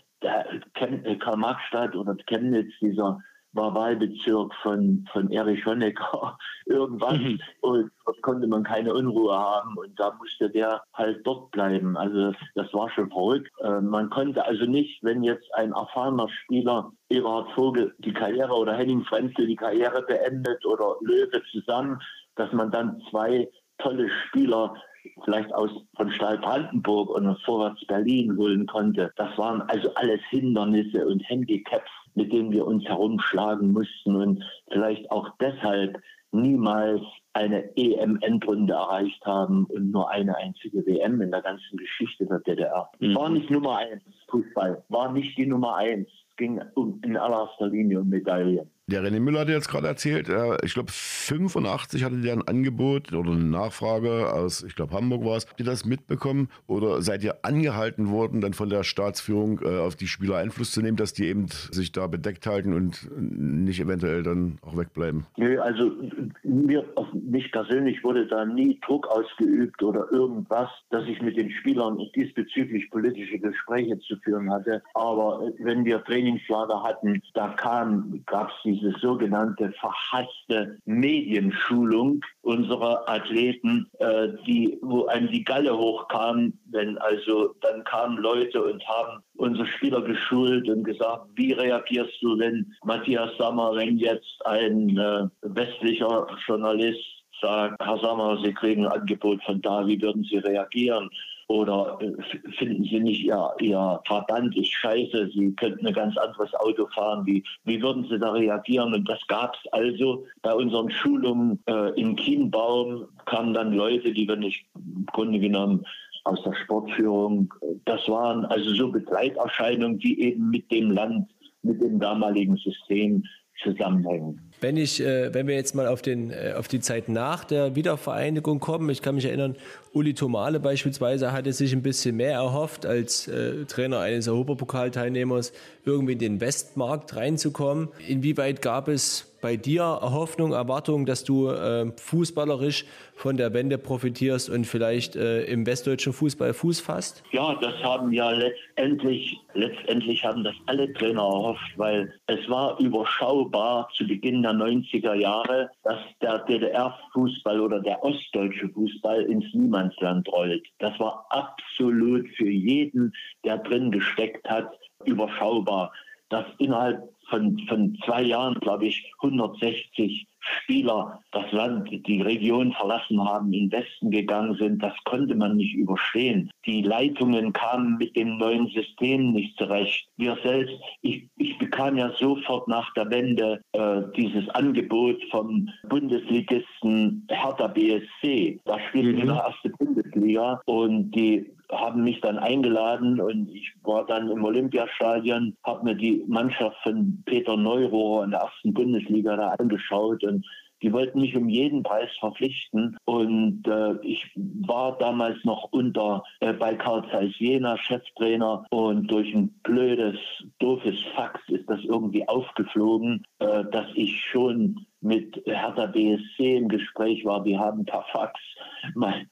Karl-Marx-Stadt oder Chemnitz, dieser war Wahlbezirk von, von Erich Honecker irgendwas mhm. und dort konnte man keine Unruhe haben und da musste der halt dort bleiben. Also das war schon verrückt. Äh, man konnte also nicht, wenn jetzt ein erfahrener Spieler Eberhard Vogel die Karriere oder Henning Frenzel die Karriere beendet oder Löwe zusammen, dass man dann zwei tolle Spieler vielleicht aus von Stahl Brandenburg oder Vorwärts Berlin holen konnte. Das waren also alles Hindernisse und Handicaps mit denen wir uns herumschlagen mussten und vielleicht auch deshalb niemals eine EM-Endrunde erreicht haben und nur eine einzige WM in der ganzen Geschichte der DDR. Mhm. War nicht Nummer eins, Fußball, war nicht die Nummer eins. Es ging um, in allererster Linie um Medaillen. Der René Müller hat jetzt gerade erzählt, ich glaube 85 hatte der ein Angebot oder eine Nachfrage aus, ich glaube Hamburg war es. Habt ihr das mitbekommen oder seid ihr angehalten worden, dann von der Staatsführung äh, auf die Spieler Einfluss zu nehmen, dass die eben sich da bedeckt halten und nicht eventuell dann auch wegbleiben? Nö, also mir, auf mich persönlich wurde da nie Druck ausgeübt oder irgendwas, dass ich mit den Spielern diesbezüglich politische Gespräche zu führen hatte. Aber wenn wir Trainingslager hatten, da kam, gab es die diese sogenannte verhasste Medienschulung unserer Athleten, äh, die, wo einem die Galle hochkam, wenn also dann kamen Leute und haben unsere Spieler geschult und gesagt, wie reagierst du, wenn Matthias Sammer, wenn jetzt ein äh, westlicher Journalist sagt, Herr Sammer, Sie kriegen ein Angebot von da, wie würden Sie reagieren? Oder äh, finden Sie nicht, Ihr, Ihr Verband ist scheiße, Sie könnten ein ganz anderes Auto fahren, wie, wie würden Sie da reagieren? Und das gab es also bei unseren Schulungen äh, in Kienbaum, kamen dann Leute, die wir nicht im Grunde genommen aus der Sportführung, das waren also so Begleiterscheinungen, die eben mit dem Land, mit dem damaligen System zusammenhängen. Wenn ich, äh, wenn wir jetzt mal auf, den, äh, auf die Zeit nach der Wiedervereinigung kommen, ich kann mich erinnern, Uli Tomale beispielsweise hatte sich ein bisschen mehr erhofft, als äh, Trainer eines Europapokalteilnehmers irgendwie in den Westmarkt reinzukommen. Inwieweit gab es bei dir Hoffnung, Erwartung, dass du äh, fußballerisch von der Wende profitierst und vielleicht äh, im westdeutschen Fußball Fuß fasst? Ja, das haben ja letztendlich, letztendlich haben das alle Trainer erhofft, weil es war überschaubar zu Beginn der 90er Jahre, dass der DDR-Fußball oder der ostdeutsche Fußball ins Niemandsland rollt. Das war absolut für jeden, der drin gesteckt hat, überschaubar. Dass innerhalb von, von zwei Jahren, glaube ich, 160 Spieler das Land, die Region verlassen haben, in Westen gegangen sind, das konnte man nicht überstehen. Die Leitungen kamen mit dem neuen System nicht zurecht. Wir selbst, ich, ich bekam ja sofort nach der Wende äh, dieses Angebot vom Bundesligisten Hertha BSC. Da spielten wir mhm. erste Bundesliga und die haben mich dann eingeladen und ich war dann im Olympiastadion, habe mir die Mannschaft von Peter Neurohrer in der ersten Bundesliga da angeschaut und die wollten mich um jeden Preis verpflichten. Und äh, ich war damals noch unter äh, bei Karl Zeiss Jena Cheftrainer und durch ein blödes, doofes Fax ist das irgendwie aufgeflogen, äh, dass ich schon mit Hertha BSC im Gespräch war. Die haben per Fax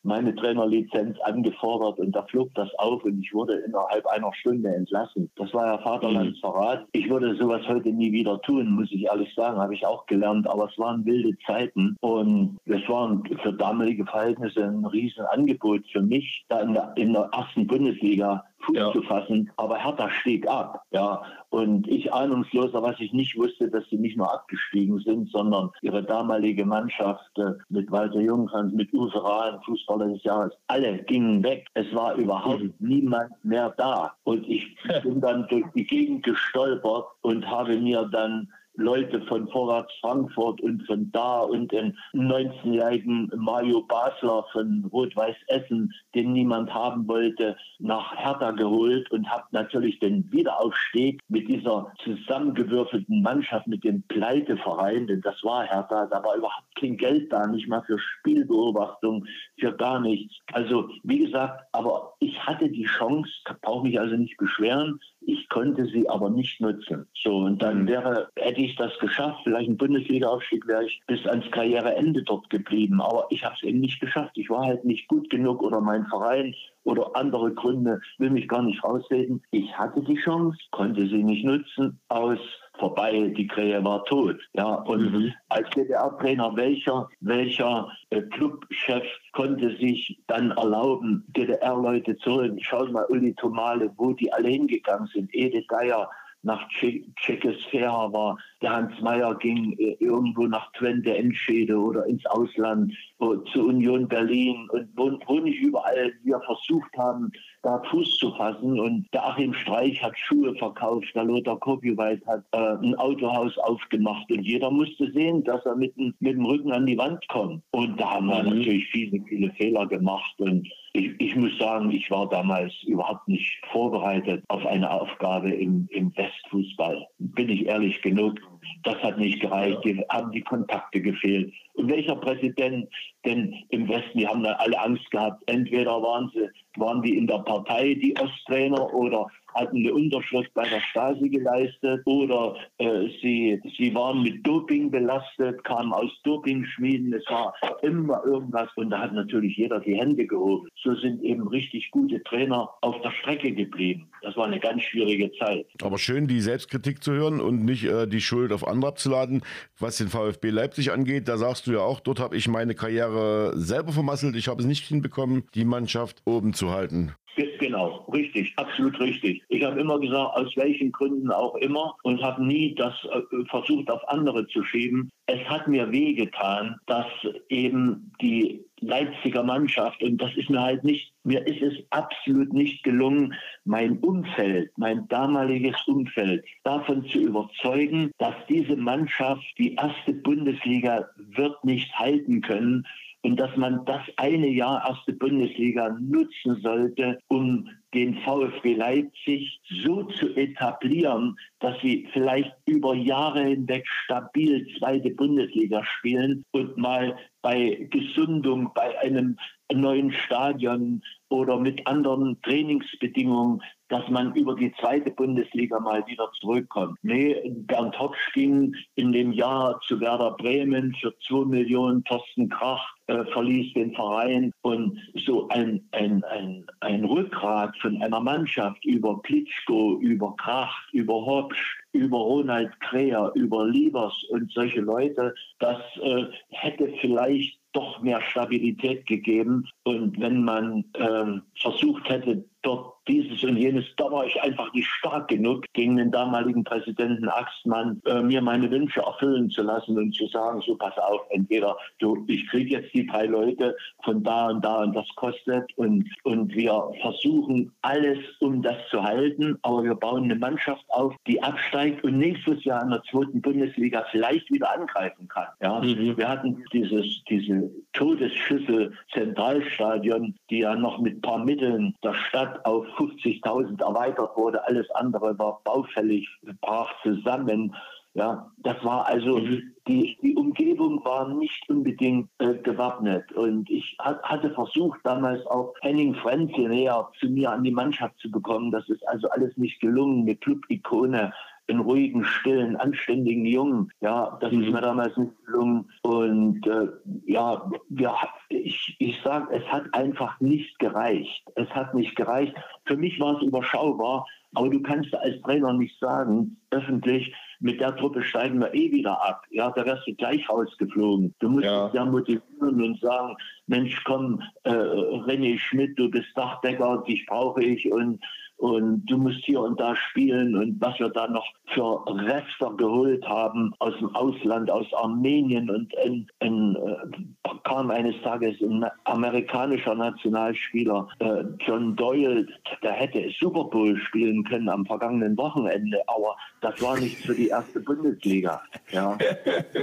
meine Trainerlizenz angefordert und da flog das auf und ich wurde innerhalb einer Stunde entlassen. Das war ja Vaterlandsverrat. Ich würde sowas heute nie wieder tun, muss ich ehrlich sagen, habe ich auch gelernt, aber es waren wilde Zeiten und es war für damalige Verhältnisse ein Riesenangebot für mich, da in der, in der ersten Bundesliga Fuß ja. zu fassen. Aber Hertha stieg ab. Ja. Und ich ahnungsloser, was ich nicht wusste, dass sie nicht nur abgestiegen sind, sondern ihre damalige Mannschaft äh, mit Walter Junghans, mit Uwe Rahn, Fußballer des Jahres, alle gingen weg. Es war überhaupt mhm. niemand mehr da. Und ich bin dann durch die Gegend gestolpert und habe mir dann Leute von Vorwärts Frankfurt und von da und den 19-jährigen Mario Basler von Rot-Weiß Essen, den niemand haben wollte, nach Hertha geholt und habe natürlich den Wiederaufstieg mit dieser zusammengewürfelten Mannschaft, mit dem Pleiteverein, denn das war Hertha, da war überhaupt kein Geld da, nicht mal für Spielbeobachtung, für gar nichts. Also wie gesagt, aber ich hatte die Chance, brauche mich also nicht beschweren, ich konnte sie aber nicht nutzen. So, und dann mhm. wäre, hätte ich das geschafft, vielleicht ein Bundesliga-Aufstieg, wäre ich bis ans Karriereende dort geblieben. Aber ich habe es eben nicht geschafft. Ich war halt nicht gut genug oder mein Verein oder andere Gründe, will mich gar nicht rausreden. Ich hatte die Chance, konnte sie nicht nutzen, aus vorbei, die Krähe war tot. Ja, und mhm. als DDR-Trainer, welcher, welcher äh, Clubchef konnte sich dann erlauben, DDR-Leute zu holen? Schau mal, Uli Tomale, wo die alle hingegangen sind. Edith Geier, nach Tschechosphäre war. Der Hans Meyer ging äh, irgendwo nach Twente, Enschede oder ins Ausland zur Union Berlin und wo, wo nicht überall wir versucht haben, da Fuß zu fassen. Und der Achim Streich hat Schuhe verkauft, der Lothar Kopieweit hat äh, ein Autohaus aufgemacht und jeder musste sehen, dass er mit, mit dem Rücken an die Wand kommt. Und da haben wir mhm. natürlich viele, viele Fehler gemacht und ich, ich, muss sagen, ich war damals überhaupt nicht vorbereitet auf eine Aufgabe im, im Westfußball. Bin ich ehrlich genug. Das hat nicht gereicht. Die, haben die Kontakte gefehlt. Und welcher Präsident denn im Westen, die haben da alle Angst gehabt. Entweder waren sie, waren die in der Partei, die Osttrainer, oder hatten eine Unterschrift bei der Stasi geleistet oder äh, sie, sie waren mit Doping belastet, kamen aus Dopingschmieden. Es war immer irgendwas und da hat natürlich jeder die Hände gehoben. So sind eben richtig gute Trainer auf der Strecke geblieben. Das war eine ganz schwierige Zeit. Aber schön, die Selbstkritik zu hören und nicht äh, die Schuld auf andere abzuladen. Was den VfB Leipzig angeht, da sagst du ja auch, dort habe ich meine Karriere selber vermasselt. Ich habe es nicht hinbekommen, die Mannschaft oben zu halten. Genau, richtig, absolut richtig. Ich habe immer gesagt, aus welchen Gründen auch immer und habe nie das äh, versucht auf andere zu schieben. Es hat mir wehgetan, dass eben die Leipziger Mannschaft, und das ist mir halt nicht, mir ist es absolut nicht gelungen, mein Umfeld, mein damaliges Umfeld davon zu überzeugen, dass diese Mannschaft die erste Bundesliga wird nicht halten können und dass man das eine Jahr erste Bundesliga nutzen sollte, um den VfB Leipzig so zu etablieren, dass sie vielleicht über Jahre hinweg stabil zweite Bundesliga spielen und mal bei Gesundung, bei einem neuen Stadion oder mit anderen Trainingsbedingungen, dass man über die zweite Bundesliga mal wieder zurückkommt. Nee, Bernd Hopsch ging in dem Jahr zu Werder Bremen für 2 Millionen, Thorsten Krach äh, verließ den Verein und so ein, ein, ein, ein Rückgrat von einer Mannschaft über Plitschko, über Krach, über Hopsch, über Ronald Kreher, über Liebers und solche Leute, das äh, hätte vielleicht doch mehr Stabilität gegeben. Und wenn man äh, versucht hätte, dort dieses und jenes, da war ich einfach nicht stark genug, gegen den damaligen Präsidenten Axtmann äh, mir meine Wünsche erfüllen zu lassen und zu sagen, so pass auf, entweder du, ich kriege jetzt die drei Leute von da und da und das kostet und, und wir versuchen alles, um das zu halten, aber wir bauen eine Mannschaft auf, die absteigt und nächstes Jahr in der zweiten Bundesliga vielleicht wieder angreifen kann. Ja? Mhm. Wir hatten dieses, diese Todesschüssel Zentralstadion, die ja noch mit ein paar Mitteln der Stadt auf 50.000 erweitert wurde. Alles andere war baufällig, brach zusammen. Ja, das war also, mhm. die, die Umgebung war nicht unbedingt äh, gewappnet. Und ich hat, hatte versucht, damals auch Henning Frenzel näher zu mir an die Mannschaft zu bekommen. Das ist also alles nicht gelungen. Eine Club-Ikone, einen ruhigen, stillen, anständigen Jungen. Ja, das mhm. ist mir damals nicht gelungen. Und äh, ja, wir, ich, ich sage, es hat einfach nicht gereicht. Es hat nicht gereicht. Für mich war es überschaubar, aber du kannst als Trainer nicht sagen, öffentlich, mit der Truppe steigen wir eh wieder ab. Ja, da wärst du gleich rausgeflogen. Du musst ja. dich ja motivieren und sagen, Mensch, komm, äh, René Schmidt, du bist Dachdecker, dich brauche ich und und du musst hier und da spielen und was wir da noch für Rester geholt haben aus dem Ausland, aus Armenien und ein, ein, äh, kam eines Tages ein amerikanischer Nationalspieler, äh, John Doyle, der hätte Super Bowl spielen können am vergangenen Wochenende, aber das war nicht für die erste Bundesliga. Ja,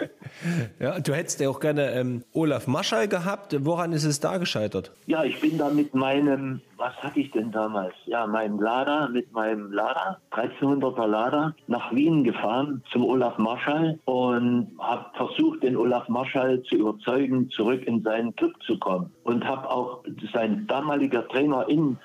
ja du hättest ja auch gerne ähm, Olaf Maschall gehabt. Woran ist es da gescheitert? Ja, ich bin da mit meinem, was hatte ich denn damals? Ja, meinem Lada, mit meinem Lada, 1300er Lada, nach Wien gefahren zum Olaf Marschall und habe versucht, den Olaf Marschall zu überzeugen, zurück in seinen Club zu kommen. Und habe auch sein damaliger Trainer in,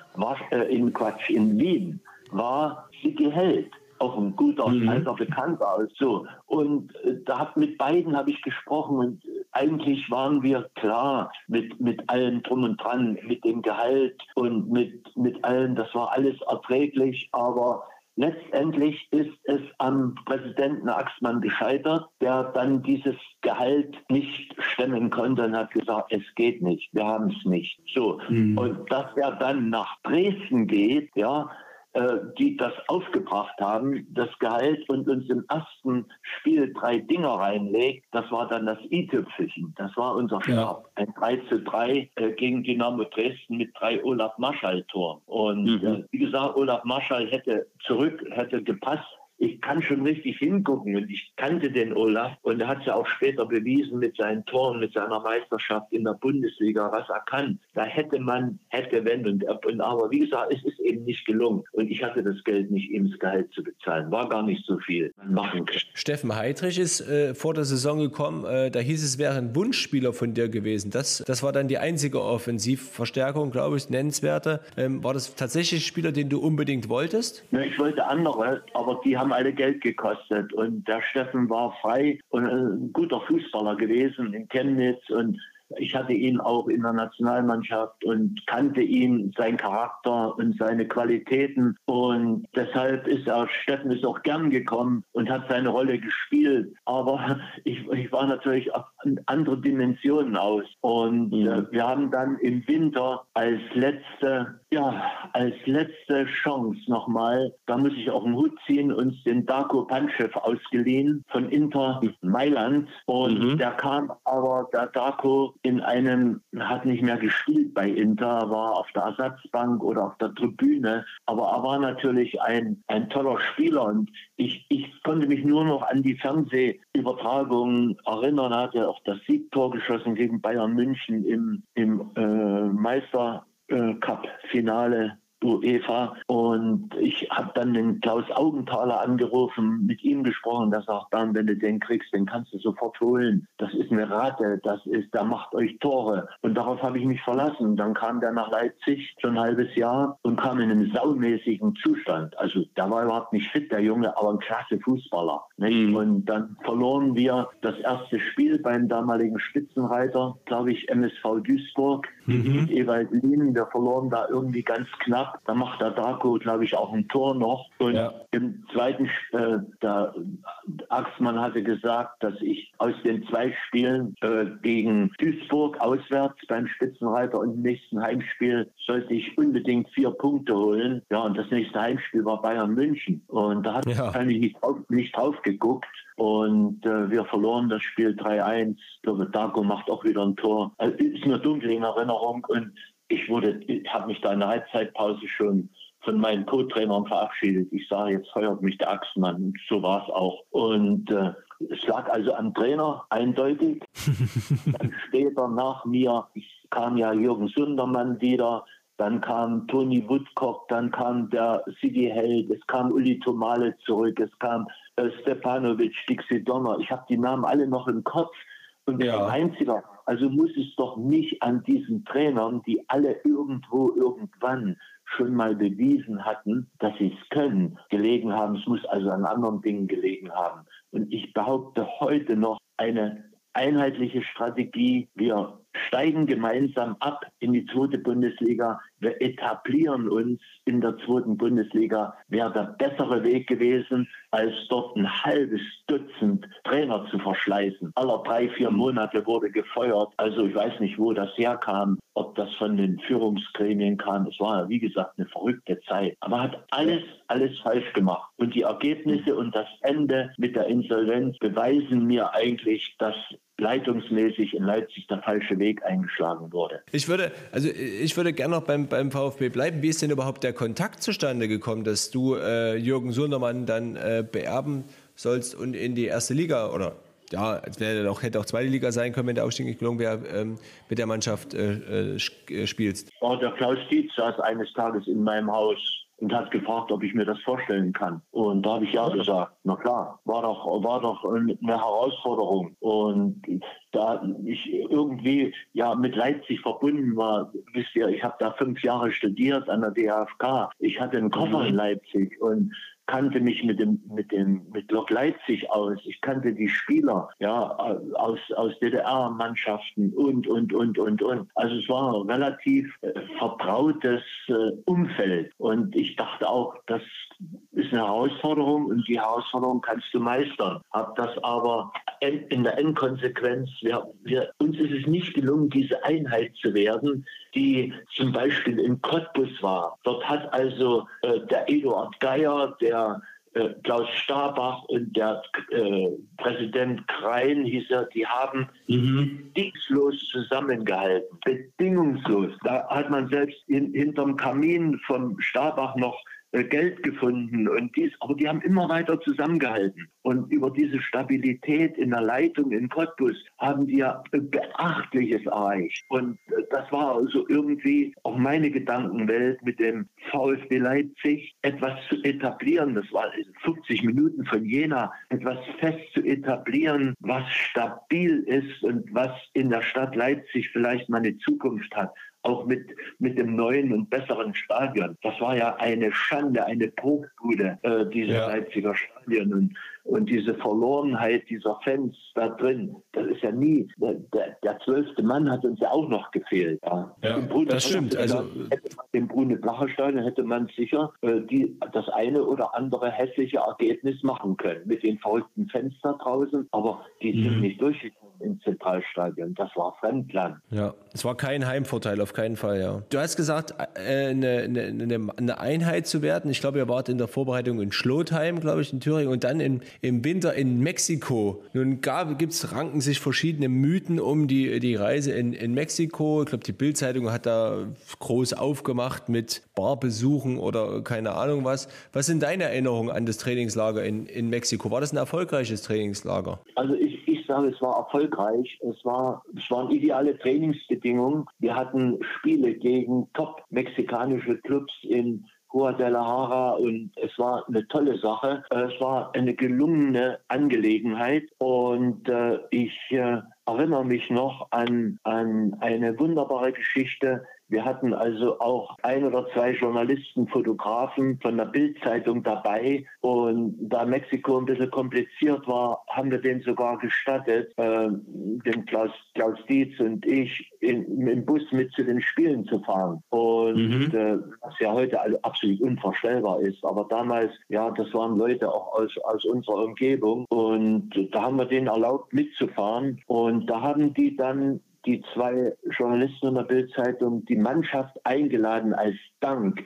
äh, in Quatsch, in Wien war Sigi Held auch ein guter mhm. alter Bekannter. So. Und äh, da hab, mit beiden habe ich gesprochen und eigentlich waren wir klar mit, mit allem drum und dran, mit dem Gehalt und mit, mit allem, das war alles erträglich, aber Letztendlich ist es am Präsidenten Axmann gescheitert, der dann dieses Gehalt nicht stemmen konnte und hat gesagt, es geht nicht, wir haben es nicht. So. Mhm. Und dass er dann nach Dresden geht, ja, äh, die das aufgebracht haben, das Gehalt und uns im ersten Spiel drei Dinger reinlegt, das war dann das i-Tüpfelchen. Das war unser Stab. Ja. Ein 3 zu 3 äh, gegen Dynamo Dresden mit drei Olaf Marschall-Toren. Und mhm. äh, wie gesagt, Olaf Marschall hätte zurück, hätte gepasst ich kann schon richtig hingucken und ich kannte den Olaf und er hat es ja auch später bewiesen mit seinen Toren, mit seiner Meisterschaft in der Bundesliga, was er kann. Da hätte man, hätte wenn und, und aber wie gesagt, es ist eben nicht gelungen und ich hatte das Geld nicht, ihm das Gehalt zu bezahlen. War gar nicht so viel machen können. Steffen Heidrich ist äh, vor der Saison gekommen, äh, da hieß es, wäre ein Wunschspieler von dir gewesen. Das, das war dann die einzige Offensivverstärkung, glaube ich, nennenswerte. Ähm, war das tatsächlich ein Spieler, den du unbedingt wolltest? Ja, ich wollte andere, aber die haben alle Geld gekostet. Und der Steffen war frei und ein guter Fußballer gewesen in Chemnitz und ich hatte ihn auch in der Nationalmannschaft und kannte ihn, seinen Charakter und seine Qualitäten. Und deshalb ist er, Steffen ist auch gern gekommen und hat seine Rolle gespielt. Aber ich, ich war natürlich auf andere Dimensionen aus. Und mhm. äh, wir haben dann im Winter als letzte, ja, als letzte Chance nochmal, da muss ich auch einen Hut ziehen, uns den Darko Panchev ausgeliehen von Inter Mailand. Und mhm. der kam aber, der Darko, in einem, hat nicht mehr gespielt bei Inter, war auf der Ersatzbank oder auf der Tribüne, aber er war natürlich ein, ein toller Spieler und ich, ich konnte mich nur noch an die Fernsehübertragungen erinnern, er hatte auch das Siegtor geschossen gegen Bayern München im, im äh, Meister äh, Cup-Finale UEFA. Und ich habe dann den Klaus Augenthaler angerufen, mit ihm gesprochen. Der sagt dann, wenn du den kriegst, den kannst du sofort holen. Das ist eine Rate, das ist, der macht euch Tore. Und darauf habe ich mich verlassen. Dann kam der nach Leipzig, schon ein halbes Jahr, und kam in einem saumäßigen Zustand. Also der war überhaupt nicht fit, der Junge, aber ein klasse Fußballer. Mhm. Und dann verloren wir das erste Spiel beim damaligen Spitzenreiter, glaube ich, MSV Duisburg, mhm. Ewald Lien. Wir verloren da irgendwie ganz knapp. Da macht der Darko, glaube ich, auch ein Tor noch. Und ja. im zweiten, äh, der Axmann hatte gesagt, dass ich aus den zwei Spielen äh, gegen Duisburg auswärts beim Spitzenreiter und im nächsten Heimspiel sollte ich unbedingt vier Punkte holen. Ja, und das nächste Heimspiel war Bayern München. Und da hat ja. wahrscheinlich nicht, drauf, nicht drauf geguckt. Und äh, wir verloren das Spiel 3-1. Ich glaube, Darko macht auch wieder ein Tor. Also, ist nur dunkel in Erinnerung. Und ich wurde, ich habe mich da in der Halbzeitpause schon von meinen Co-Trainern verabschiedet. Ich sage, jetzt feuert mich der Achsenmann. Und so war es auch. Und äh, es lag also am Trainer, eindeutig. dann später nach mir kam ja Jürgen Sundermann wieder. Dann kam Toni Woodcock, dann kam der Sigi Held, es kam Uli Tomale zurück, es kam äh, Stepanovic, Dixie Donner. Ich habe die Namen alle noch im Kopf. Und ja. ein einziger, also muss es doch nicht an diesen Trainern, die alle irgendwo irgendwann schon mal bewiesen hatten, dass sie es können, gelegen haben. Es muss also an anderen Dingen gelegen haben. Und ich behaupte heute noch eine einheitliche Strategie. Wir steigen gemeinsam ab in die zweite Bundesliga. Wir etablieren uns in der zweiten Bundesliga. Wäre der bessere Weg gewesen, als dort ein halbes Dutzend Trainer zu verschleißen. Aller drei, vier Monate wurde gefeuert. Also ich weiß nicht, wo das herkam, ob das von den Führungsgremien kam. Es war, wie gesagt, eine verrückte Zeit. Aber hat alles, alles falsch gemacht. Und die Ergebnisse und das Ende mit der Insolvenz beweisen mir eigentlich, dass leitungsmäßig in Leipzig der falsche Weg eingeschlagen wurde. Ich würde, also ich würde gerne noch beim, beim VfB bleiben. Wie ist denn überhaupt der Kontakt zustande gekommen, dass du äh, Jürgen Sundermann dann äh, beerben sollst und in die erste Liga oder ja, es wäre auch, hätte auch zweite Liga sein können, wenn der Aufstieg nicht gelungen wäre, ähm, mit der Mannschaft äh, äh spielst? Oh, der Klaus Dietz saß eines Tages in meinem Haus und hat gefragt, ob ich mir das vorstellen kann. Und da habe ich ja gesagt, na klar, war doch, war doch eine Herausforderung. Und da ich irgendwie ja mit Leipzig verbunden war, wisst ihr, ich habe da fünf Jahre studiert an der DHFK. Ich hatte einen Koffer in Leipzig und kannte mich mit dem mit dem mit Lok Leipzig aus. Ich kannte die Spieler ja aus aus DDR-Mannschaften und und und und und. Also es war ein relativ äh, vertrautes äh, Umfeld und ich dachte auch, das ist eine Herausforderung und die Herausforderung kannst du meistern. Hab das aber in der Endkonsequenz, wir, wir, uns ist es nicht gelungen, diese Einheit zu werden, die zum Beispiel in Cottbus war. Dort hat also äh, der Eduard Geier, der äh, Klaus Stabach und der äh, Präsident Krein, hieß er, die haben mhm. bedingungslos zusammengehalten. Bedingungslos. Da hat man selbst in, hinterm Kamin vom Stabach noch Geld gefunden und dies, aber die haben immer weiter zusammengehalten. Und über diese Stabilität in der Leitung in Cottbus haben die ja Beachtliches erreicht. Und äh, das war also irgendwie auch meine Gedankenwelt mit dem VfB Leipzig, etwas zu etablieren. Das war 50 Minuten von Jena, etwas fest zu etablieren, was stabil ist und was in der Stadt Leipzig vielleicht mal eine Zukunft hat auch mit, mit dem neuen und besseren Stadion. Das war ja eine Schande, eine Bruchbude, äh, diese ja. Leipziger Stadion. Und, und diese Verlorenheit dieser Fans da drin, das ist ja nie, der, zwölfte Mann hat uns ja auch noch gefehlt. Ja, ja das stimmt. Also, Im Brune-Blacher-Stadion hätte man sicher äh, die, das eine oder andere hässliche Ergebnis machen können mit den verrückten Fans da draußen, aber die sind mhm. nicht durchgekommen im Zentralstadion. Das war Fremdland. Ja, es war kein Heimvorteil, auf keinen Fall, ja. Du hast gesagt, äh, eine, eine, eine Einheit zu werden. Ich glaube, ihr wart in der Vorbereitung in Schlotheim, glaube ich, in Thüringen und dann in, im Winter in Mexiko. Nun gibt es, ranken sich verschiedene Mythen um die, die Reise in, in Mexiko. Ich glaube, die Bildzeitung hat da groß aufgemacht mit Barbesuchen oder keine Ahnung was. Was sind deine Erinnerungen an das Trainingslager in, in Mexiko? War das ein erfolgreiches Trainingslager? Also ich sage, es war erfolgreich. Es, war, es waren ideale Trainingsbedingungen. Wir hatten Spiele gegen top mexikanische Clubs in Guadalajara und es war eine tolle Sache. Es war eine gelungene Angelegenheit und äh, ich äh, erinnere mich noch an, an eine wunderbare Geschichte, wir hatten also auch ein oder zwei Journalisten, Fotografen von der Bildzeitung dabei. Und da Mexiko ein bisschen kompliziert war, haben wir den sogar gestattet, äh, den Klaus, Klaus Dietz und ich in, im Bus mit zu den Spielen zu fahren. Und mhm. äh, was ja heute absolut unvorstellbar ist. Aber damals, ja, das waren Leute auch aus, aus unserer Umgebung. Und da haben wir denen erlaubt mitzufahren. Und da haben die dann die zwei Journalisten in der Bildzeitung die Mannschaft eingeladen als Dank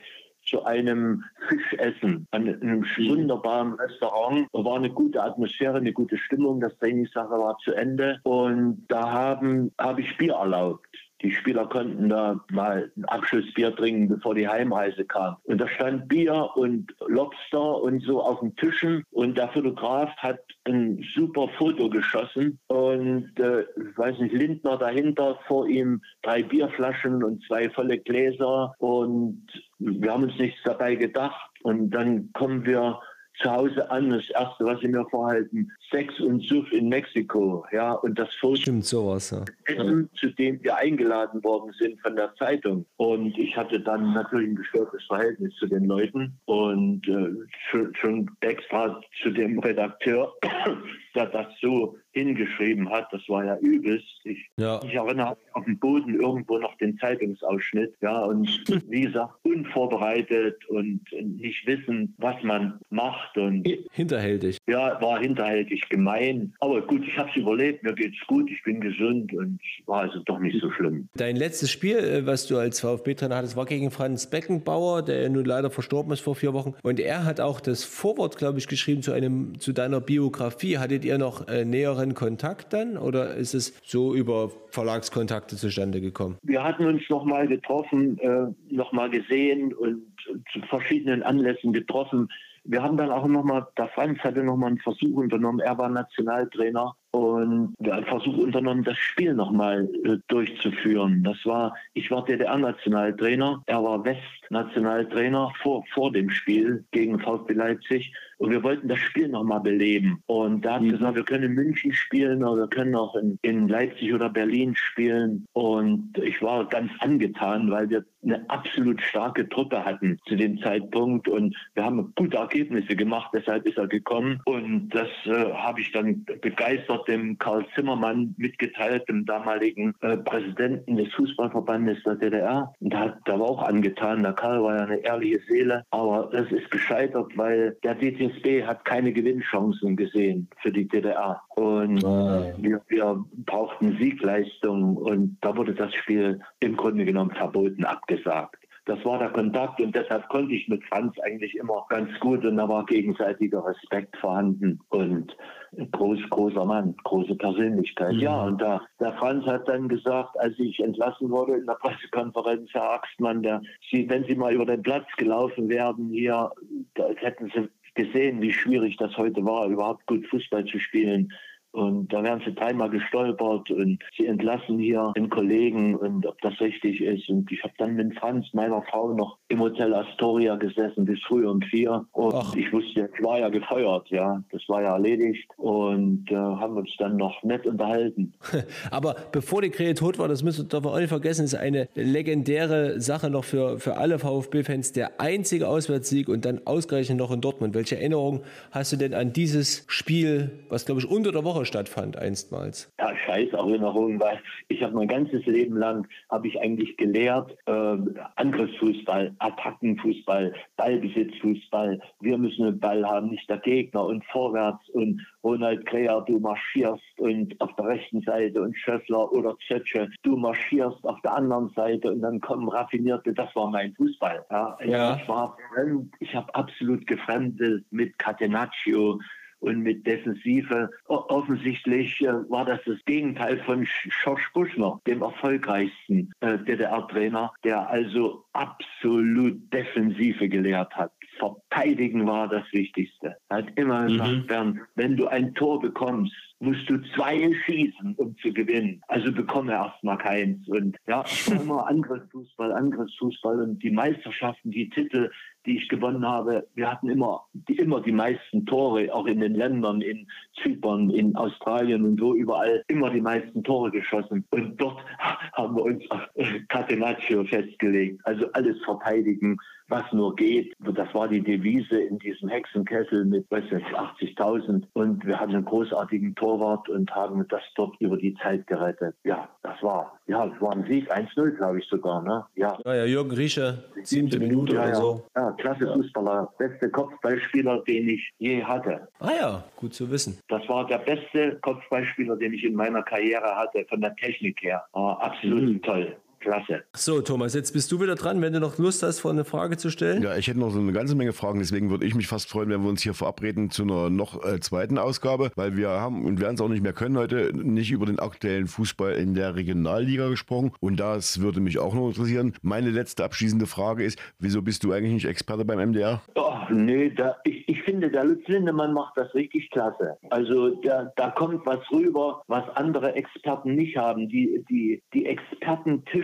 zu einem Fischessen an einem mhm. wunderbaren Restaurant. Da war eine gute Atmosphäre, eine gute Stimmung. Das Trainingssache war zu Ende und da haben habe ich Bier erlaubt. Die Spieler konnten da mal ein Abschlussbier trinken, bevor die Heimreise kam. Und da stand Bier und Lobster und so auf den Tischen. Und der Fotograf hat ein super Foto geschossen. Und äh, ich weiß nicht, Lindner dahinter, vor ihm drei Bierflaschen und zwei volle Gläser. Und wir haben uns nichts dabei gedacht. Und dann kommen wir zu Hause an. Das erste, was sie mir vorhalten, Sex und Suff in Mexiko. Ja, und das Foto. Stimmt sowas, ja. Essen, zu dem wir eingeladen worden sind von der Zeitung. Und ich hatte dann natürlich ein gestörtes Verhältnis zu den Leuten und äh, schon, schon extra zu dem Redakteur, der das so hingeschrieben hat, das war ja übelst. Ich, Ja. ich erinnere auf dem Boden irgendwo noch den Zeitungsausschnitt. Ja, und wie gesagt, unvorbereitet und nicht wissen, was man macht. Und Hinterhältig. ja, war hinterhältig gemein. Aber gut, ich habe es überlebt, mir geht's gut, ich bin gesund und war also doch nicht so schlimm. Dein letztes Spiel, äh, was du als VfB-Trainer hattest, war gegen Franz Beckenbauer, der nun leider verstorben ist vor vier Wochen. Und er hat auch das Vorwort, glaube ich, geschrieben zu einem zu deiner Biografie. Hattet ihr noch äh, näheren Kontakt dann oder ist es so über Verlagskontakte zustande gekommen? Wir hatten uns nochmal getroffen, äh, nochmal gesehen und zu verschiedenen Anlässen getroffen. Wir haben dann auch nochmal, der Franz hatte nochmal einen Versuch unternommen, er war Nationaltrainer und wir haben Versuch unternommen, das Spiel nochmal äh, durchzuführen. Das war, ich war DDR-Nationaltrainer, er war West-Nationaltrainer vor, vor dem Spiel gegen VfB Leipzig und wir wollten das Spiel nochmal beleben. Und da hat Mhm. gesagt, wir können in München spielen oder wir können auch in, in Leipzig oder Berlin spielen. Und ich war ganz angetan, weil wir eine absolut starke Truppe hatten zu dem Zeitpunkt und wir haben gute Ergebnisse gemacht, deshalb ist er gekommen. Und das äh, habe ich dann begeistert dem Karl Zimmermann mitgeteilt, dem damaligen äh, Präsidenten des Fußballverbandes der DDR. Und da, hat, da war auch angetan, der Karl war ja eine ehrliche Seele, aber das ist gescheitert, weil der DTSB hat keine Gewinnchancen gesehen für die DDR. Und wir, wir brauchten Siegleistung und da wurde das Spiel im Grunde genommen verboten, abgesagt. Das war der Kontakt und deshalb konnte ich mit Franz eigentlich immer ganz gut und da war gegenseitiger Respekt vorhanden und ein groß, großer Mann, große Persönlichkeit. Ja, und da, der Franz hat dann gesagt, als ich entlassen wurde in der Pressekonferenz, Herr Axtmann, der, Sie, wenn Sie mal über den Platz gelaufen werden hier, da hätten Sie gesehen, wie schwierig das heute war, überhaupt gut Fußball zu spielen. Und da wären sie dreimal gestolpert und sie entlassen hier den Kollegen und ob das richtig ist. Und ich habe dann mit Franz, meiner Frau, noch im Hotel Astoria gesessen bis früh um vier. Und Ach. ich wusste, ich war ja gefeuert, ja. Das war ja erledigt. Und äh, haben uns dann noch nett unterhalten. Aber bevor die Krähe tot war, das müssen wir auch nicht vergessen, ist eine legendäre Sache noch für, für alle VfB-Fans. Der einzige Auswärtssieg und dann ausgerechnet noch in Dortmund. Welche Erinnerung hast du denn an dieses Spiel, was glaube ich unter der Woche stattfand einstmals? Ja, scheiß Erinnerung, weil ich habe mein ganzes Leben lang, habe ich eigentlich gelehrt, äh, Angriffsfußball, Attackenfußball, Ballbesitzfußball. Wir müssen den Ball haben, nicht der Gegner und vorwärts und Ronald Kreher, du marschierst und auf der rechten Seite und Schöffler oder Zetsche, du marschierst auf der anderen Seite und dann kommen Raffinierte, das war mein Fußball. Ja, Ja. Ich war fremd, ich habe absolut gefremdet mit Catenaccio, und mit Defensive. Offensichtlich äh, war das das Gegenteil von Sch- Schorsch Buschner, dem erfolgreichsten äh, DDR-Trainer, der also absolut Defensive gelehrt hat. Verteidigen war das Wichtigste. Er hat immer gesagt, Bernd, wenn du ein Tor bekommst, musst du zwei schießen, um zu gewinnen. Also bekomme erst mal keins. Und ja, immer Angriffsfußball, Angriffsfußball und die Meisterschaften, die Titel, die ich gewonnen habe, wir hatten immer die, immer die meisten Tore, auch in den Ländern, in Zypern, in Australien und so überall immer die meisten Tore geschossen. Und dort haben wir uns auf äh, Catenaccio festgelegt. Also alles verteidigen, was nur geht. Das war die Devise in diesem Hexenkessel mit weiß nicht, 80.000. Und wir hatten einen großartigen Torwart und haben das dort über die Zeit gerettet. Ja, das war, ja, das war ein Sieg, 1-0, glaube ich sogar, ne? Ja. Ja, ja, Jürgen Rieche, siebte Minute Ja, oder ja. so. ja, klasse Fußballer. Beste Kopfballspieler, den ich je hatte. Ah ja, gut zu wissen. Das war der beste Kopfballspieler, den ich in meiner Karriere hatte, von der Technik her. War absolut Mhm. toll. Klasse. So, Thomas, jetzt bist du wieder dran, wenn du noch Lust hast, vor eine Frage zu stellen. Ja, ich hätte noch so eine ganze Menge Fragen, deswegen würde ich mich fast freuen, wenn wir uns hier verabreden zu einer noch äh, zweiten Ausgabe, weil wir haben und werden es auch nicht mehr können heute nicht über den aktuellen Fußball in der Regionalliga gesprochen und das würde mich auch noch interessieren. Meine letzte abschließende Frage ist, wieso bist du eigentlich nicht Experte beim MDR? Oh, nee, da, ich, ich finde, der Lutz Lindemann macht das richtig klasse. Also da, da kommt was rüber, was andere Experten nicht haben. Die, die, die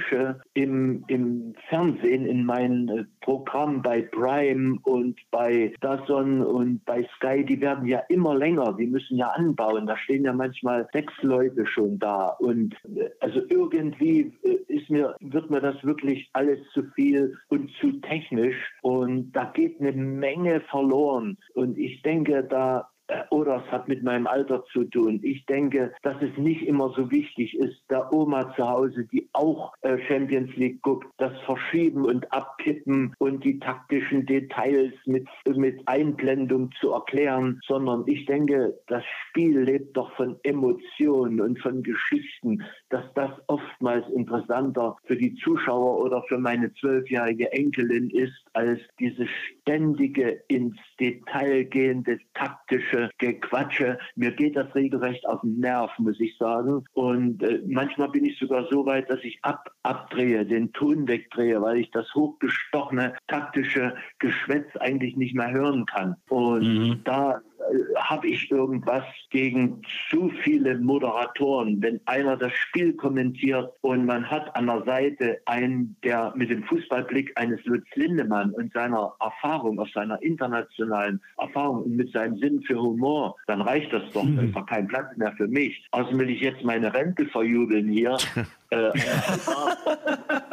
Expertentische im, im Fernsehen, in meinen äh, Programmen bei Prime und bei Dazon und bei Sky, die werden ja immer länger. Die müssen ja anbauen. Da stehen ja manchmal sechs Leute schon da. Und äh, also irgendwie äh, ist mir, wird mir das wirklich alles zu viel und zu technisch. Und da geht eine Menge verloren. Und ich denke, da oder es hat mit meinem Alter zu tun. Ich denke, dass es nicht immer so wichtig ist, der Oma zu Hause, die auch äh, Champions League guckt, das Verschieben und Abkippen und die taktischen Details mit, mit Einblendung zu erklären, sondern ich denke, das Spiel lebt doch von Emotionen und von Geschichten, dass das oftmals interessanter für die Zuschauer oder für meine zwölfjährige Enkelin ist, als diese ständige ins Detail gehende taktische Gequatsche. Mir geht das regelrecht auf den Nerv, muss ich sagen. Und äh, manchmal bin ich sogar so weit, dass ich ab, abdrehe, den Ton wegdrehe, weil ich das hochgestochene taktische Geschwätz eigentlich nicht mehr hören kann. Und mhm. da habe ich irgendwas gegen zu viele Moderatoren. Wenn einer das Spiel kommentiert und man hat an der Seite einen, der mit dem Fußballblick eines Lutz Lindemann und seiner Erfahrung, aus seiner internationalen Erfahrung und mit seinem Sinn für Humor, dann reicht das doch. Mhm. Doch kein Platz mehr für mich. Außerdem will ich jetzt meine Rente verjubeln hier. äh,